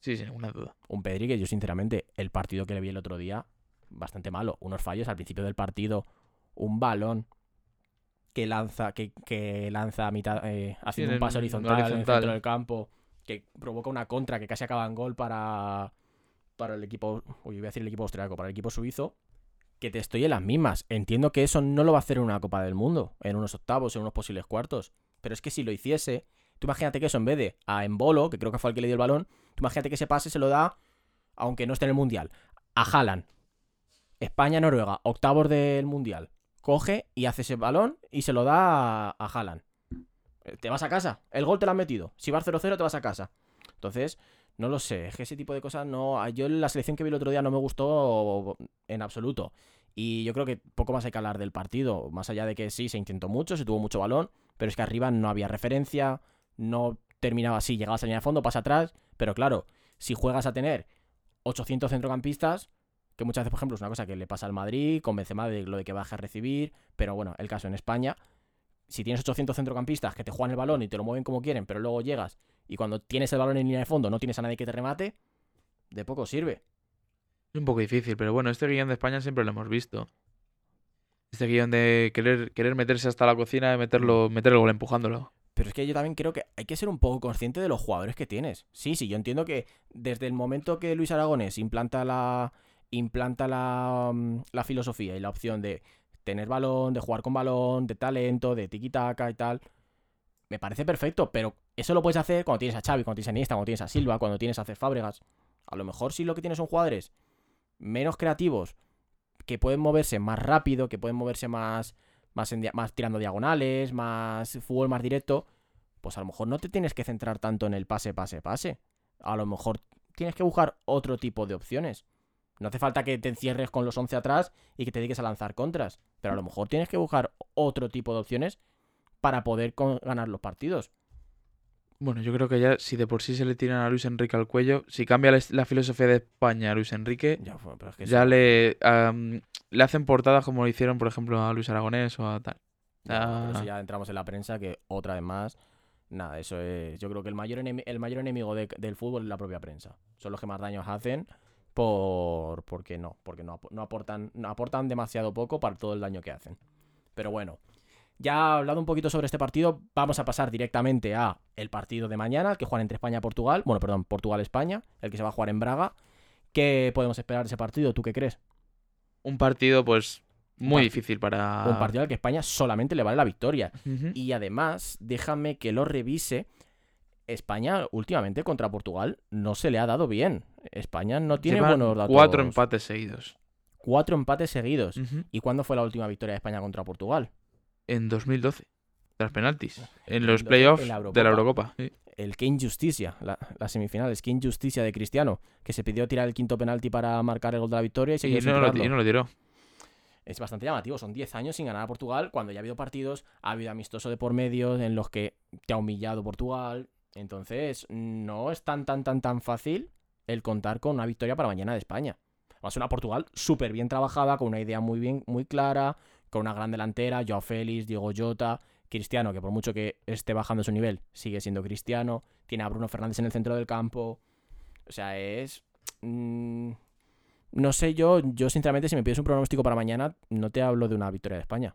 Sí, sin ninguna duda. Un Pedri que yo, sinceramente, el partido que le vi el otro día, bastante malo. Unos fallos al principio del partido, un balón que lanza, que, que lanza a mitad, eh, haciendo un paso horizontal, en el centro del campo, que provoca una contra que casi acaba en gol para, para el equipo, uy, voy a decir el equipo austriaco, para el equipo suizo, que te estoy en las mismas. Entiendo que eso no lo va a hacer en una Copa del Mundo, en unos octavos, en unos posibles cuartos. Pero es que si lo hiciese, tú imagínate que eso en vez de a Embolo, que creo que fue el que le dio el balón, tú imagínate que ese pase se lo da, aunque no esté en el Mundial, a Haaland. España-Noruega, octavos del Mundial. Coge y hace ese balón y se lo da a, a Haaland. Te vas a casa. El gol te lo han metido. Si vas 0-0 te vas a casa. Entonces, no lo sé, es que ese tipo de cosas no. Yo la selección que vi el otro día no me gustó en absoluto. Y yo creo que poco más hay que hablar del partido. Más allá de que sí, se intentó mucho, se tuvo mucho balón, pero es que arriba no había referencia, no terminaba así, llegabas a línea de fondo, pasa atrás. Pero claro, si juegas a tener 800 centrocampistas, que muchas veces, por ejemplo, es una cosa que le pasa al Madrid, convence más de lo de que baje a recibir, pero bueno, el caso en España, si tienes 800 centrocampistas que te juegan el balón y te lo mueven como quieren, pero luego llegas y cuando tienes el balón en línea de fondo no tienes a nadie que te remate, de poco sirve. Es un poco difícil, pero bueno, este guion de España siempre lo hemos visto. Este guion de querer, querer meterse hasta la cocina y meterlo, meter el gol empujándolo. Pero es que yo también creo que hay que ser un poco consciente de los jugadores que tienes. Sí, sí, yo entiendo que desde el momento que Luis Aragonés implanta la, implanta la, mm, la filosofía y la opción de tener balón, de jugar con balón, de talento, de tiki-taka y tal, me parece perfecto, pero eso lo puedes hacer cuando tienes a Xavi, cuando tienes a Iniesta, cuando tienes a Silva, cuando tienes a hacer Fábregas. A lo mejor si lo que tienes son jugadores menos creativos, que pueden moverse más rápido, que pueden moverse más, más, más tirando diagonales, más fútbol más directo, pues a lo mejor no te tienes que centrar tanto en el pase, pase, pase. A lo mejor tienes que buscar otro tipo de opciones. No hace falta que te encierres con los 11 atrás y que te dediques a lanzar contras, pero a lo mejor tienes que buscar otro tipo de opciones para poder ganar los partidos. Bueno, yo creo que ya si de por sí se le tiran a Luis Enrique al cuello, si cambia la, filosofía de España a Luis Enrique, ya, le, le hacen portadas como lo hicieron, por ejemplo, a Luis Aragonés o a tal. Ya, ya entramos en la prensa que otra vez más Nada, eso es. Yo creo que el mayor, el mayor enemigo de- del fútbol es la propia prensa. Son los que más daños hacen por porque no, porque no, ap- no aportan, no aportan demasiado poco para todo el daño que hacen. Pero bueno, ya hablado un poquito sobre este partido, vamos a pasar directamente a el partido de mañana, el que juegan entre España y Portugal. Bueno, perdón, Portugal-España, el que se va a jugar en Braga. ¿Qué podemos esperar de ese partido? ¿Tú qué crees? Un partido, pues, muy difícil para. Un partido al que España solamente le vale la victoria. Y además, déjame que lo revise. España últimamente contra Portugal no se le ha dado bien. España no tiene buenos datos. Cuatro empates seguidos. Cuatro empates seguidos. ¿Y cuándo fue la última victoria de España contra Portugal? En 2012. Tras penaltis. En 2012, los playoffs en la de la Eurocopa. sí. El qué injusticia, la, las semifinales, qué injusticia de Cristiano, que se pidió tirar el quinto penalti para marcar el gol de la victoria y se Y no, lo, y no lo tiró. Es bastante llamativo, son 10 años sin ganar a Portugal, cuando ya ha habido partidos, ha habido amistoso de por medio en los que te ha humillado Portugal. Entonces, no es tan, tan, tan, tan fácil el contar con una victoria para mañana de España. Va a ser una Portugal súper bien trabajada, con una idea muy bien, muy clara, con una gran delantera, Joao Félix, Diego Jota, Cristiano, que por mucho que esté bajando su nivel, sigue siendo Cristiano, tiene a Bruno Fernández en el centro del campo. O sea, es... mm, no sé yo, yo sinceramente si me pides un pronóstico para mañana, no te hablo de una victoria de España.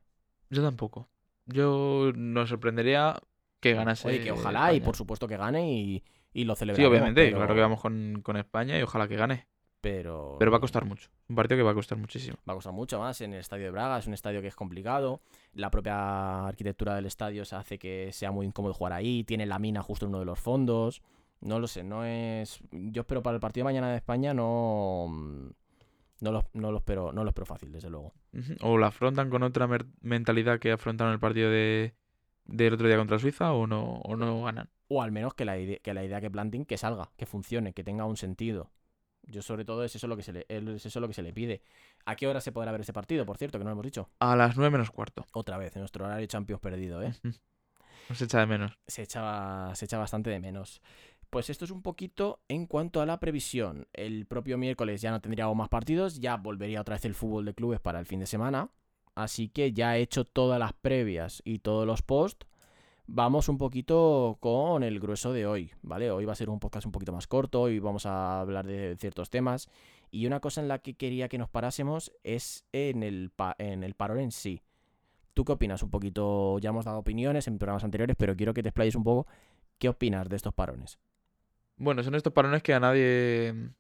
Yo tampoco. Yo nos sorprendería que ganase. Oye, que ojalá y por supuesto que gane y, y lo Sí, celebramos. obviamente, pero- claro que vamos con, con España y ojalá que gane. Pero, Pero va a costar mucho. Un partido que va a costar muchísimo. va a costar mucho más en el estadio de Braga, es un estadio que es complicado, la propia arquitectura del estadio se hace que sea muy incómodo jugar ahí, tiene la mina justo en uno de los fondos, no lo sé, no es... Yo espero para el partido de mañana de España no... No lo, no lo espero, no lo espero fácil, desde luego. O la afrontan con otra mentalidad que afrontaron el partido de del otro día contra Suiza o no, o no ganan. O al menos que la, que la idea que planten que salga, que funcione, que tenga un sentido. Yo sobre todo es eso lo que se le, es eso lo que se le pide. ¿A qué hora se podrá ver ese partido, por cierto, que no lo hemos dicho? A las 9 menos cuarto. Otra vez, en nuestro horario Champions perdido, ¿eh? Se echa de menos. se echa, se echa bastante de menos. Pues esto es un poquito en cuanto a la previsión. El propio miércoles ya no tendríamos más partidos, ya volvería otra vez el fútbol de clubes para el fin de semana. Así que ya he hecho todas las previas y todos los posts. Vamos un poquito con el grueso de hoy, ¿vale? Hoy va a ser un podcast un poquito más corto y vamos a hablar de ciertos temas. Y una cosa en la que quería que nos parásemos es en el, pa- en el parón en sí. ¿Tú qué opinas? Un poquito, ya hemos dado opiniones en programas anteriores, pero quiero que te explayes un poco. ¿Qué opinas de estos parones? Bueno, son estos parones que a nadie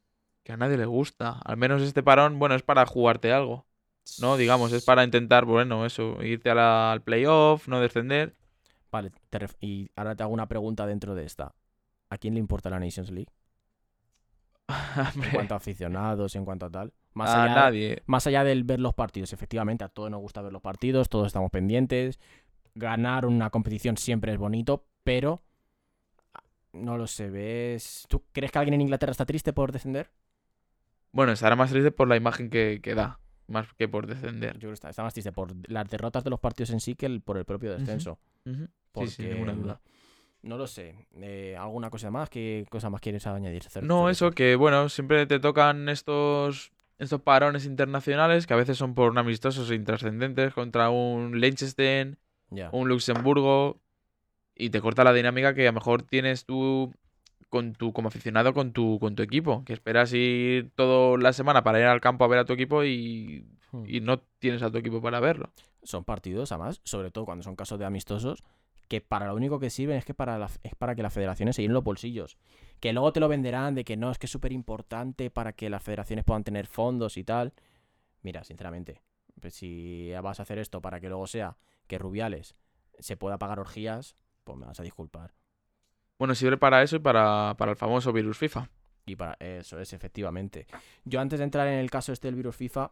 que a nadie le gusta. Al menos este parón, bueno, es para jugarte algo. ¿No? Digamos, es para intentar, bueno, eso, irte al playoff, no descender. Vale, te y ahora te hago una pregunta dentro de esta. ¿A quién le importa la Nations League? [laughs] En cuanto a aficionados, en cuanto a tal. Más a allá, nadie. más allá del ver los partidos, efectivamente, a todos nos gusta ver los partidos, todos estamos pendientes. Ganar una competición siempre es bonito, pero no lo sé, ¿ves? ¿Tú crees que alguien en Inglaterra está triste por descender? Bueno, estará más triste por la imagen que, que da, más que por descender. Yo creo que está, está más triste por las derrotas de los partidos en sí que el- por el propio descenso. Ujú. Porque, Sí, sin ninguna duda. No lo sé. Eh, ¿Alguna cosa más? ¿Qué cosa más quieres añadir? No, eso que, bueno, siempre te tocan estos, estos parones internacionales que a veces son por un amistosos e intrascendentes contra un Liechtenstein, un Luxemburgo y te corta la dinámica que a lo mejor tienes tú con tu como aficionado con tu con tu equipo, que esperas ir toda la semana para ir al campo a ver a tu equipo y, Hmm. y no tienes a tu equipo para verlo. Son partidos, además, sobre todo cuando son casos de amistosos, que para lo único que sirven es que para, la- es para que las federaciones se llenen los bolsillos. Que luego te lo venderán de que no, es que es súper importante para que las federaciones puedan tener fondos y tal. Mira, sinceramente, pues si vas a hacer esto para que luego sea que Rubiales se pueda pagar orgías, pues me vas a disculpar. Bueno, sirve para eso y para, para el famoso virus FIFA. Y para eso es, efectivamente. Yo antes de entrar en el caso este del virus FIFA,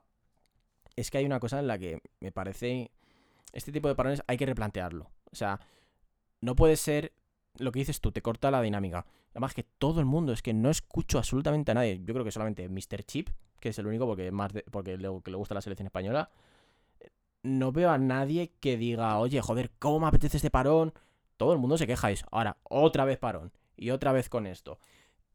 es que hay una cosa en la que me parece... Este tipo de parones hay que replantearlo. O sea, no puede ser lo que dices tú, te corta la dinámica. Además que todo el mundo, es que no escucho absolutamente a nadie. Yo creo que solamente Mr. Chip, que es el único porque, más de- porque le, que le gusta la selección española. No veo a nadie que diga, oye, joder, ¿cómo me apetece este parón? Todo el mundo se queja eso. Ahora, otra vez parón. Y otra vez con esto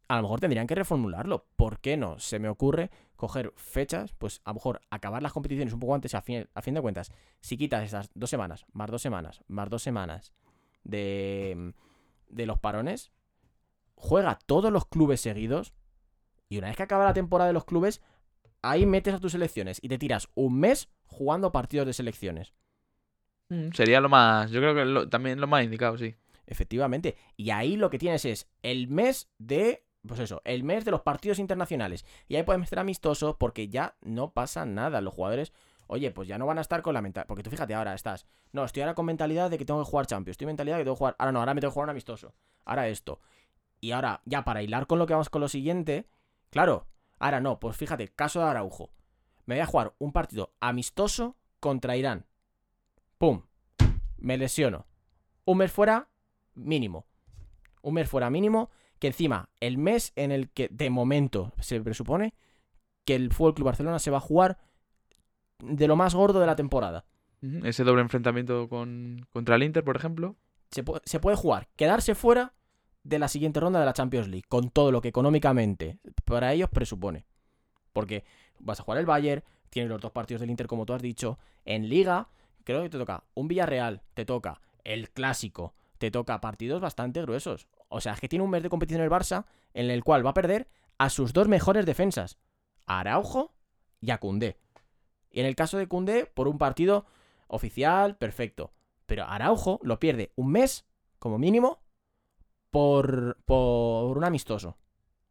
a lo mejor tendrían que reformularlo. ¿Por qué no? Se me ocurre coger fechas, pues a lo mejor acabar las competiciones un poco antes, a fin, a fin de cuentas. Si quitas esas dos semanas, más dos semanas, más dos semanas de, de los parones, juega todos los clubes seguidos y una vez que acaba la temporada de los clubes, ahí metes a tus selecciones y te tiras un mes jugando partidos de selecciones. Mm, Sería lo más. Yo creo que lo- también lo más indicado, sí. Efectivamente. Y ahí lo que tienes es el mes de. Pues eso, el mes de los partidos internacionales. Y ahí puedes meter amistoso porque ya no pasa nada. Los jugadores, oye, pues ya no van a estar con la mentalidad. Porque tú fíjate, ahora estás. No, estoy ahora con mentalidad de que tengo que jugar Champions. Estoy mentalidad de que tengo que jugar. Ahora no, ahora me tengo que jugar un amistoso. Ahora esto. Y ahora, ya para hilar con lo que vamos con lo siguiente. Claro, ahora no, pues fíjate, caso de Araujo. Me voy a jugar un partido amistoso contra Irán. ¡Pum! Me lesiono. Un mes fuera, mínimo. Un mes fuera mínimo. Que encima, el mes en el que de momento se presupone que el Fútbol Club Barcelona se va a jugar de lo más gordo de la temporada. Ese doble enfrentamiento con, contra el Inter, por ejemplo. Se, pu- se puede jugar, quedarse fuera de la siguiente ronda de la Champions League, con todo lo que económicamente para ellos presupone. Porque vas a jugar el Bayern, tienes los dos partidos del Inter, como tú has dicho. En Liga, creo que te toca un Villarreal, te toca el Clásico, te toca partidos bastante gruesos. O sea, es que tiene un mes de competición el Barça en el cual va a perder a sus dos mejores defensas, a Araujo y a. Y en el caso de Koundé, por un partido oficial, perfecto. Pero Araujo lo pierde un mes, como mínimo, por, por un amistoso.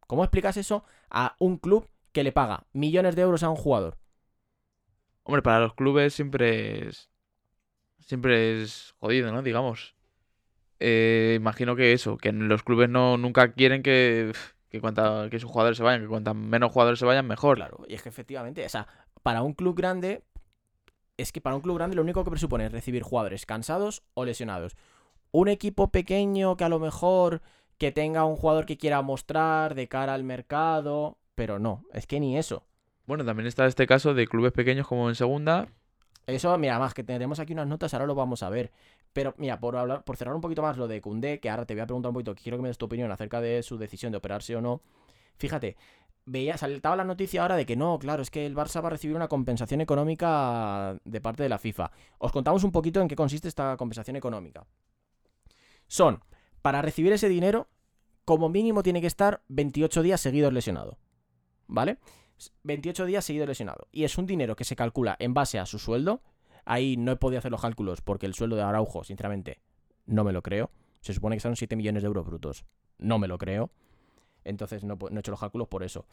¿Cómo explicas eso a un club que le paga millones de euros a un jugador? Hombre, para los clubes siempre es. Siempre es jodido, ¿no? Digamos. Eh, imagino que eso, que los clubes no nunca quieren que, que, cuanta, que sus jugadores se vayan, que cuantas menos jugadores se vayan, mejor. Claro, y es que efectivamente, o sea, para un club grande, es que para un club grande lo único que presupone es recibir jugadores cansados o lesionados. Un equipo pequeño que a lo mejor que tenga un jugador que quiera mostrar de cara al mercado, pero no, es que ni eso. Bueno, también está este caso de clubes pequeños como en segunda. Eso, mira, más que tendremos aquí unas notas, ahora lo vamos a ver. Pero, mira, por hablar, por cerrar un poquito más lo de Koundé, que ahora te voy a preguntar un poquito, quiero que me des tu opinión acerca de su decisión de operarse o no. Fíjate, veía, saltaba la noticia ahora de que no, claro, es que el Barça va a recibir una compensación económica de parte de la FIFA. Os contamos un poquito en qué consiste esta compensación económica. Son, para recibir ese dinero, como mínimo tiene que estar 28 días seguidos lesionado. ¿Vale? 28 días seguidos lesionado. Y es un dinero que se calcula en base a su sueldo. Ahí no he podido hacer los cálculos porque el sueldo de Araujo, sinceramente, no me lo creo. Se supone que son 7 millones de euros brutos. No me lo creo. Entonces no, he hecho los cálculos por eso.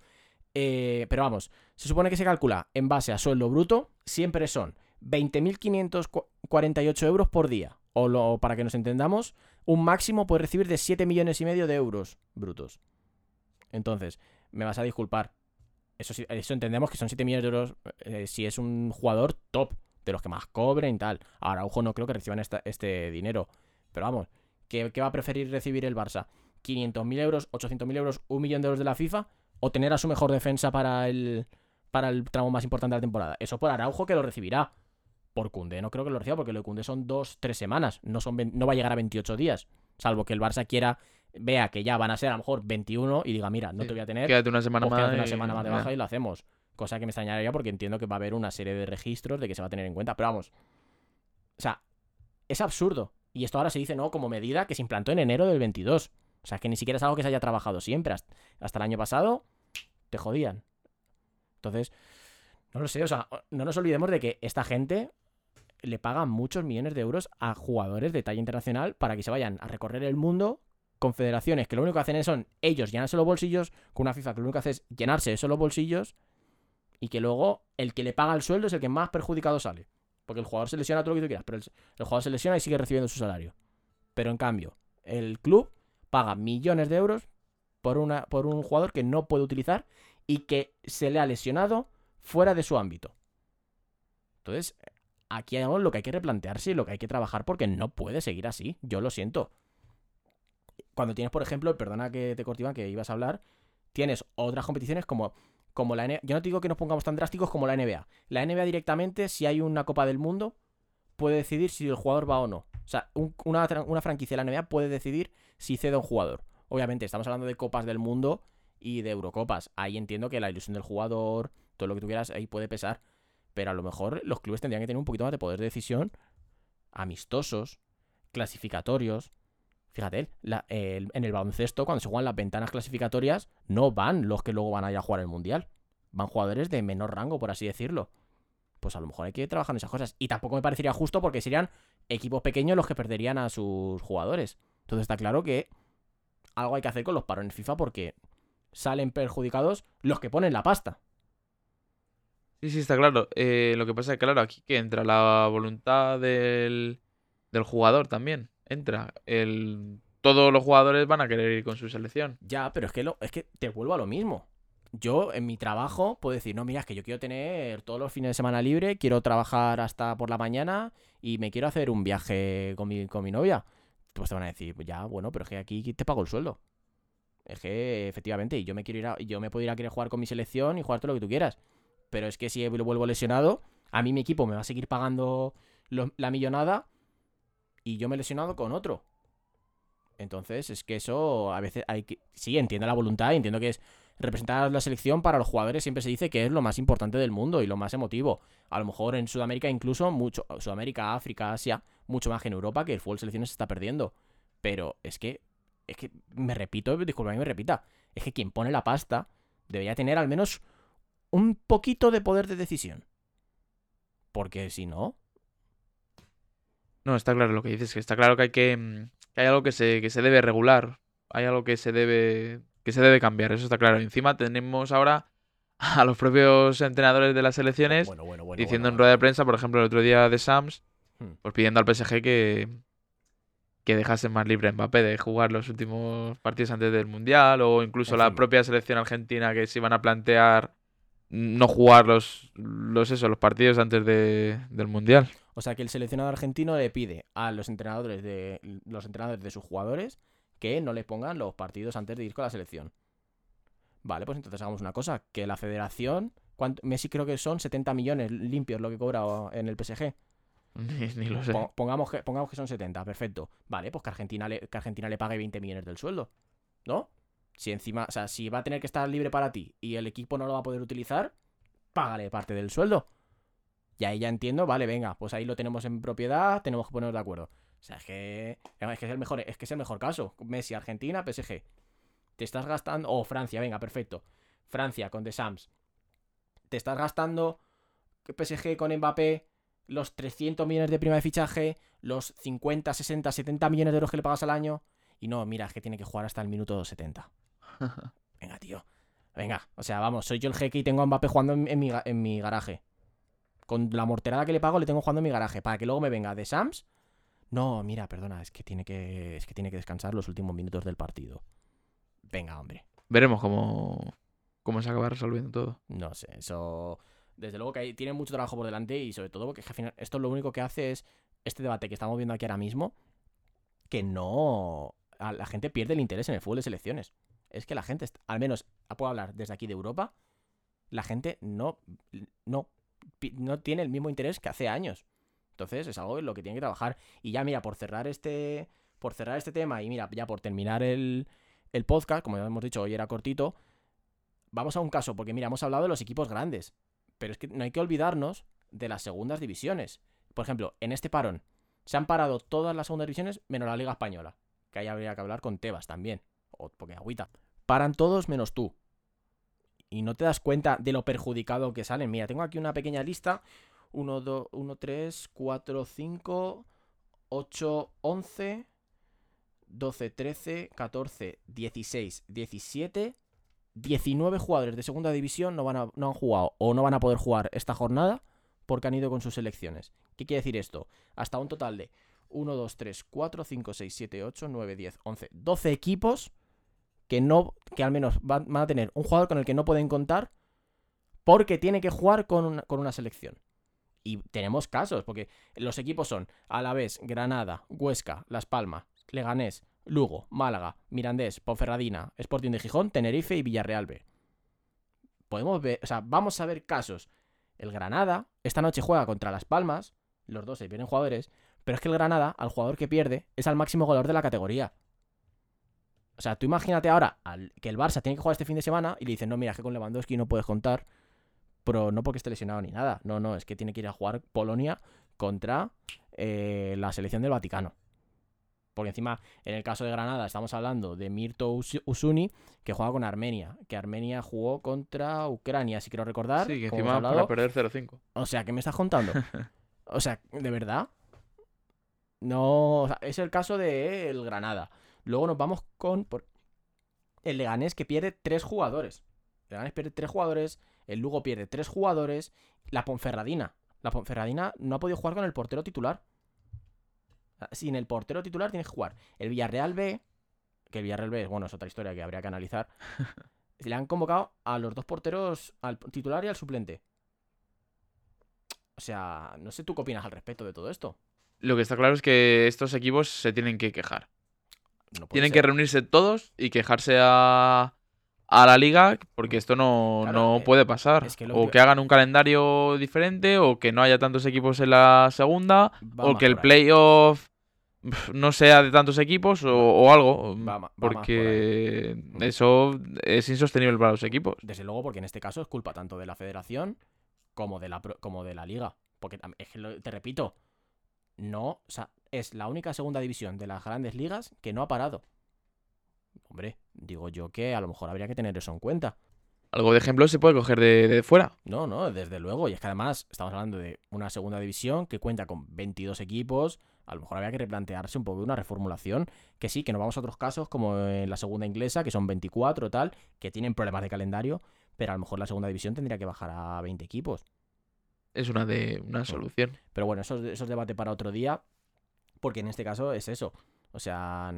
Eh, pero vamos, se supone que se calcula en base a sueldo bruto. Siempre son 20.548 euros por día. O lo, para que nos entendamos, un máximo puede recibir de 7 millones y medio de euros brutos. Entonces, me vas a disculpar. Eso, entendemos que son 7 millones de euros eh, si es un jugador top, de los que más cobren y tal. Ahora, ojo, no creo que reciban este dinero. Pero vamos, ¿qué, qué va a preferir recibir el Barça? ¿500.000 euros, 800.000 euros, un millón de euros de la FIFA? ¿O tener a su mejor defensa para el, para el tramo más importante de la temporada? Eso por Araujo que lo recibirá. Por Cundé no creo que lo reciba porque lo de Cundé son 2-3 semanas. No, son, no va a llegar a 28 días. Salvo que el Barça quiera, vea que ya van a ser a lo mejor 21 y diga, mira, no Sí. te voy a tener. Quédate una semana Pues más. quédate una y- semana más de baja y lo hacemos. Cosa que me extrañaría porque entiendo que va a haber una serie de registros de que se va a tener en cuenta. Pero vamos. O sea, es absurdo. Y esto ahora se dice, no, como medida que se implantó en enero del 22. O sea, que ni siquiera es algo que se haya trabajado siempre. Hasta, el año pasado te jodían. Entonces, no lo sé. O sea, no nos olvidemos de que esta gente le paga muchos millones de euros a jugadores de talla internacional para que se vayan a recorrer el mundo con federaciones que lo único que hacen es son ellos llenarse los bolsillos, con una FIFA que lo único que hace es llenarse esos los bolsillos y que luego el que le paga el sueldo es el que más perjudicado sale. Porque el jugador se lesiona todo lo que tú quieras, pero el, el jugador se lesiona y sigue recibiendo su salario. Pero en cambio, el club paga millones de euros por, una, por un jugador que no puede utilizar y que se le ha lesionado fuera de su ámbito. Entonces, aquí hay algo lo que hay que replantearse y lo que hay que trabajar porque no puede seguir así. Yo lo siento. Cuando tienes, por ejemplo, perdona que te corte, Iván, que ibas a hablar, tienes otras competiciones como, como la NBA. Yo no te digo que nos pongamos tan drásticos como la NBA. La NBA directamente, si hay una Copa del Mundo, puede decidir si el jugador va o no. O sea, un- una, una franquicia de la NBA puede decidir si cede a un jugador. Obviamente, estamos hablando de Copas del Mundo y de Eurocopas. Ahí entiendo que la ilusión del jugador, todo lo que tú quieras, ahí puede pesar. Pero a lo mejor los clubes tendrían que tener un poquito más de poder de decisión amistosos, clasificatorios. Fíjate, la- en el baloncesto, cuando se juegan las ventanas clasificatorias, no van los que luego van a ir a jugar el mundial. Van jugadores de menor rango, por así decirlo. Pues a lo mejor hay que trabajar en esas cosas. Y tampoco me parecería justo porque serían equipos pequeños los que perderían a sus jugadores. Entonces está claro que algo hay que hacer con los parones FIFA porque salen perjudicados los que ponen la pasta. Sí, sí, está claro. Eh, lo que pasa es que, claro, aquí que entra la voluntad del, del jugador también. Entra. El, todos los jugadores van a querer ir con su selección. Ya, pero es que, lo, es que te vuelvo a lo mismo. Yo en mi trabajo puedo decir, no, mira, es que yo quiero tener todos los fines de semana libre, quiero trabajar hasta por la mañana y me quiero hacer un viaje con mi, con mi novia. Pues te van a decir, ya, bueno, pero es que aquí te pago el sueldo. Es que efectivamente, y yo me quiero ir a- yo me puedo ir a querer jugar con mi selección y jugar todo lo que tú quieras. Pero es que si vuelvo lesionado, a mí mi equipo me va a seguir pagando la millonada y yo me he lesionado con otro. Entonces, es que eso a veces hay que. Sí, entiendo la voluntad, entiendo que es representar la selección para los jugadores siempre se dice que es lo más importante del mundo y lo más emotivo. A lo mejor en Sudamérica, incluso mucho. Sudamérica, África, Asia, mucho más que en Europa, que el fútbol selecciones se está perdiendo. Pero es que. Es que me repito, disculpa me repita. Es que quien pone la pasta debería tener al menos un poquito de poder de decisión. Porque si no. No, está claro lo que dices, que está claro que hay que, mm, que hay algo que se, que se debe regular, hay algo que se debe, que se debe cambiar, eso está claro. Encima tenemos ahora a los propios entrenadores de las selecciones Bueno, bueno, bueno. diciendo en rueda de prensa, por ejemplo, el otro día de Sams, Hmm. pues pidiendo al PSG que, que dejase más libre a Mbappé de jugar los últimos partidos antes del Mundial, o incluso la propia selección argentina que se iban a plantear no jugar los, los, eso, los partidos antes de- del Mundial. O sea que el seleccionado argentino le pide a los entrenadores de los entrenadores de sus jugadores que no le pongan los partidos antes de ir con la selección. Vale, pues entonces hagamos una cosa, que la federación, ¿cuánto- Messi creo que son 70 millones limpios lo que cobra en el PSG. [laughs] Ni, lo sé. Po- Pongamos que, pongamos que son 70, perfecto. Vale, pues que Argentina le, que Argentina le pague 20 millones del sueldo. ¿No? Si encima, o sea, si va a tener que estar libre para ti y el equipo no lo va a poder utilizar, págale parte del sueldo. Y ahí ya entiendo, vale, venga, pues ahí lo tenemos en propiedad, tenemos que ponernos de acuerdo. O sea, es que, es que es el mejor, es que es el mejor caso. Messi, Argentina, PSG. Te estás gastando. O Francia, venga, perfecto. Francia con The Sams. Te estás gastando PSG con Mbappé los 300 millones de prima de fichaje, los 50, 60, 70 millones de euros que le pagas al año. Y no, mira, es que tiene que jugar hasta el minuto 70. [laughs] Venga, tío. Venga, o sea, vamos, soy yo el jeque y tengo a Mbappé jugando en, en mi, en mi garaje. Con la morterada que le pago le tengo jugando en mi garaje. Para que luego me venga de Sams. No, mira, perdona, es que tiene que. Es que tiene que descansar los últimos minutos del partido. Venga, hombre. Veremos cómo, cómo se acaba resolviendo todo. No sé, eso. Desde luego que hay- tiene mucho trabajo por delante y sobre todo porque al final esto lo único que hace es este debate que estamos viendo aquí ahora mismo, que no. a la gente pierde el interés en el fútbol de selecciones. Es que la gente, al menos puedo hablar desde aquí de Europa, la gente no, no, no tiene el mismo interés que hace años. Entonces es algo en lo que tiene que trabajar. Y ya, mira, por cerrar este. Por cerrar este tema y mira, ya por terminar el, el podcast, como ya hemos dicho, hoy era cortito. Vamos a un caso, porque mira, hemos hablado de los equipos grandes. Pero es que no hay que olvidarnos de las segundas divisiones. Por ejemplo, en este parón, se han parado todas las segundas divisiones menos la Liga Española. Que ahí habría que hablar con Tebas también. O porque agüita. Paran todos menos tú. Y no te das cuenta de lo perjudicado que salen. Mira, tengo aquí una pequeña lista. 1, 2, 1, 3, 4, 5, 8, 11, 12, 13, 14, 16, 17, 19 jugadores de segunda división no, van a- no han jugado o no van a poder jugar esta jornada porque han ido con sus selecciones. ¿Qué quiere decir esto? Hasta un total de 1, 2, 3, 4, 5, 6, 7, 8, 9, 10, 11, 12 equipos que no que al menos van, van a tener un jugador con el que no pueden contar porque tiene que jugar con una, con una selección. Y tenemos casos, porque los equipos son Alavés, Granada, Huesca, Las Palmas, Leganés, Lugo, Málaga, Mirandés, Ponferradina, Sporting de Gijón, Tenerife y Villarreal B. Podemos ver, o sea, vamos a ver casos. El Granada esta noche juega contra Las Palmas, los dos se vienen jugadores, pero es que el Granada, al jugador que pierde, es al máximo goleador de la categoría. O sea, tú imagínate ahora que el Barça tiene que jugar este fin de semana y le dicen, no, mira, que con Lewandowski no puedes contar, pero no porque esté lesionado ni nada. No, no, es que tiene que ir a jugar Polonia contra eh, la selección del Vaticano. Porque encima, en el caso de Granada, estamos hablando de Mirto Us- Usuni, que juega con Armenia. Que Armenia jugó contra Ucrania, si quiero recordar. Sí, que encima hablado. para perder 0-5. O sea, ¿qué me estás contando? [laughs] o sea, ¿de verdad? No, o sea, es el caso del Granada. Luego nos vamos con por- el Leganés que pierde tres jugadores. El Leganés pierde tres jugadores, el Lugo pierde tres jugadores, la Ponferradina. La Ponferradina no ha podido jugar con el portero titular. Sea, Sin el portero titular tienes que jugar. El Villarreal B, que el Villarreal B, bueno, es otra historia que habría que analizar. [laughs] le han convocado a los dos porteros, al titular y al suplente. O sea, no sé tú qué opinas al respecto de todo esto. Lo que está claro es que estos equipos se tienen que quejar. No Tienen ser. que reunirse todos y quejarse a, a la liga porque esto no, Claro, no eh, puede pasar. es que lo o que- hagan un calendario diferente o que no haya tantos equipos en la segunda Va o que el playoff no sea de tantos equipos o, o algo. Va va porque por eso es insostenible para los equipos. Desde luego, porque en este caso es culpa tanto de la federación como de la, como de la liga. Porque es que te repito, no, o sea, es la única segunda división de las grandes ligas que no ha parado. Hombre, digo yo que a lo mejor habría que tener eso en cuenta. Algo de ejemplo se puede coger de, de fuera. No, no, desde luego. Y es que además estamos hablando de una segunda división que cuenta con 22 equipos. A lo mejor habría que replantearse un poco una reformulación. Que sí, que nos vamos a otros casos como en la segunda inglesa, que son 24 o tal, que tienen problemas de calendario. Pero a lo mejor la segunda división tendría que bajar a 20 equipos. Es una de una solución. Pero bueno, eso, eso es debate para otro día. Porque en este caso es eso. O sea,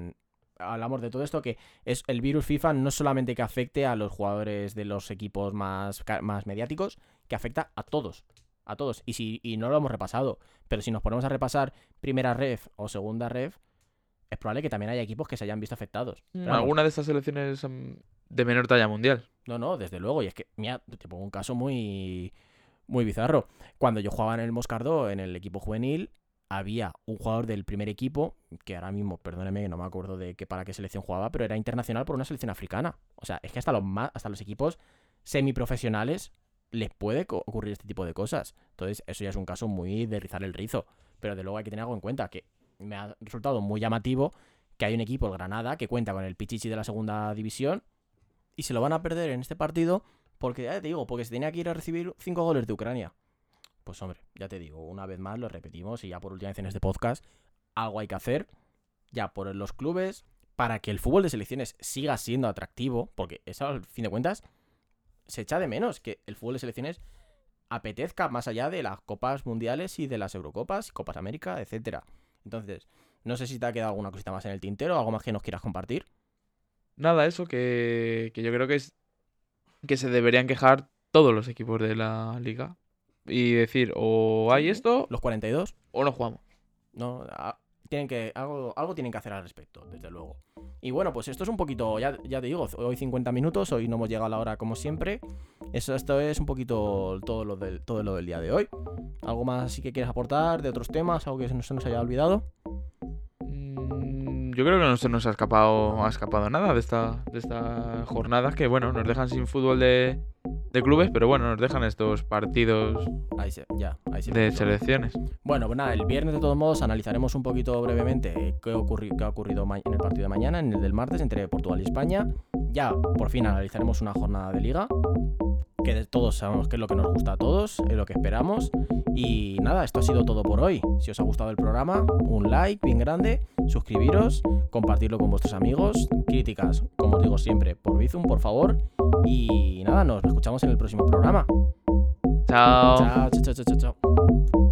hablamos de todo esto que es el virus FIFA no solamente que afecte a los jugadores de los equipos más, más mediáticos, que afecta a todos. A todos. Y, si, y no lo hemos repasado. Pero si nos ponemos a repasar primera ref o segunda ref, es probable que también haya equipos que se hayan visto afectados. Pero vamos, Alguna de estas selecciones mm, de menor talla mundial. no, no, desde luego. Y es que, mira, te pongo un caso muy, muy bizarro. Cuando yo jugaba en el Moscardó, en el equipo juvenil, había un jugador del primer equipo, que ahora mismo, perdóneme, no me acuerdo de para qué selección jugaba, pero era internacional por una selección africana. O sea, es que hasta los, hasta los equipos semiprofesionales les puede ocurrir este tipo de cosas. Entonces, eso ya es un caso muy de rizar el rizo. Pero de luego hay que tener algo en cuenta, que me ha resultado muy llamativo que hay un equipo, el Granada, que cuenta con el Pichichi de la segunda división y se lo van a perder en este partido porque, ya te digo, porque se tenía que ir a recibir cinco goles de Ucrania. Pues hombre, ya te digo, una vez más lo repetimos y ya por última vez en este podcast, algo hay que hacer ya por los clubes para que el fútbol de selecciones siga siendo atractivo, porque eso al fin de cuentas se echa de menos que el fútbol de selecciones apetezca más allá de las copas mundiales y de las Eurocopas, Copas América, etcétera. Entonces, no sé si te ha quedado alguna cosita más en el tintero, algo más que nos quieras compartir. Nada, eso que, que yo creo que es que se deberían quejar todos los equipos de la liga y decir o hay esto Los 42 o no jugamos. No, a- tienen que, algo, algo tienen que hacer al respecto, desde luego. Y bueno, pues esto es un poquito, ya, ya te digo, hoy 50 minutos, hoy no hemos llegado a la hora como siempre. Eso, esto es un poquito todo lo, del, todo lo del día de hoy. ¿Algo más sí que quieres aportar de otros temas? ¿Algo que se nos, se nos haya olvidado? Mm, Yo creo que no se nos ha escapado, ha escapado nada de esta, de esta jornada que bueno, nos dejan sin fútbol de, de clubes, pero bueno, nos dejan estos partidos Ahí se, ya, ahí se de selecciones. Bueno, pues nada, el viernes de todos modos analizaremos un poquito brevemente qué, ocurri- qué ha ocurrido en el partido de mañana, en el del martes, entre Portugal y España. Ya, por fin analizaremos una jornada de liga, que todos sabemos que es lo que nos gusta a todos, es lo que esperamos. Y nada, esto ha sido todo por hoy. Si os ha gustado el programa, un like bien grande, suscribiros, compartirlo con vuestros amigos, críticas, como os digo siempre, por Bizum, por favor. Y nada, nos escuchamos en el próximo programa. Chao. Chao, chao, chao, chao, chao.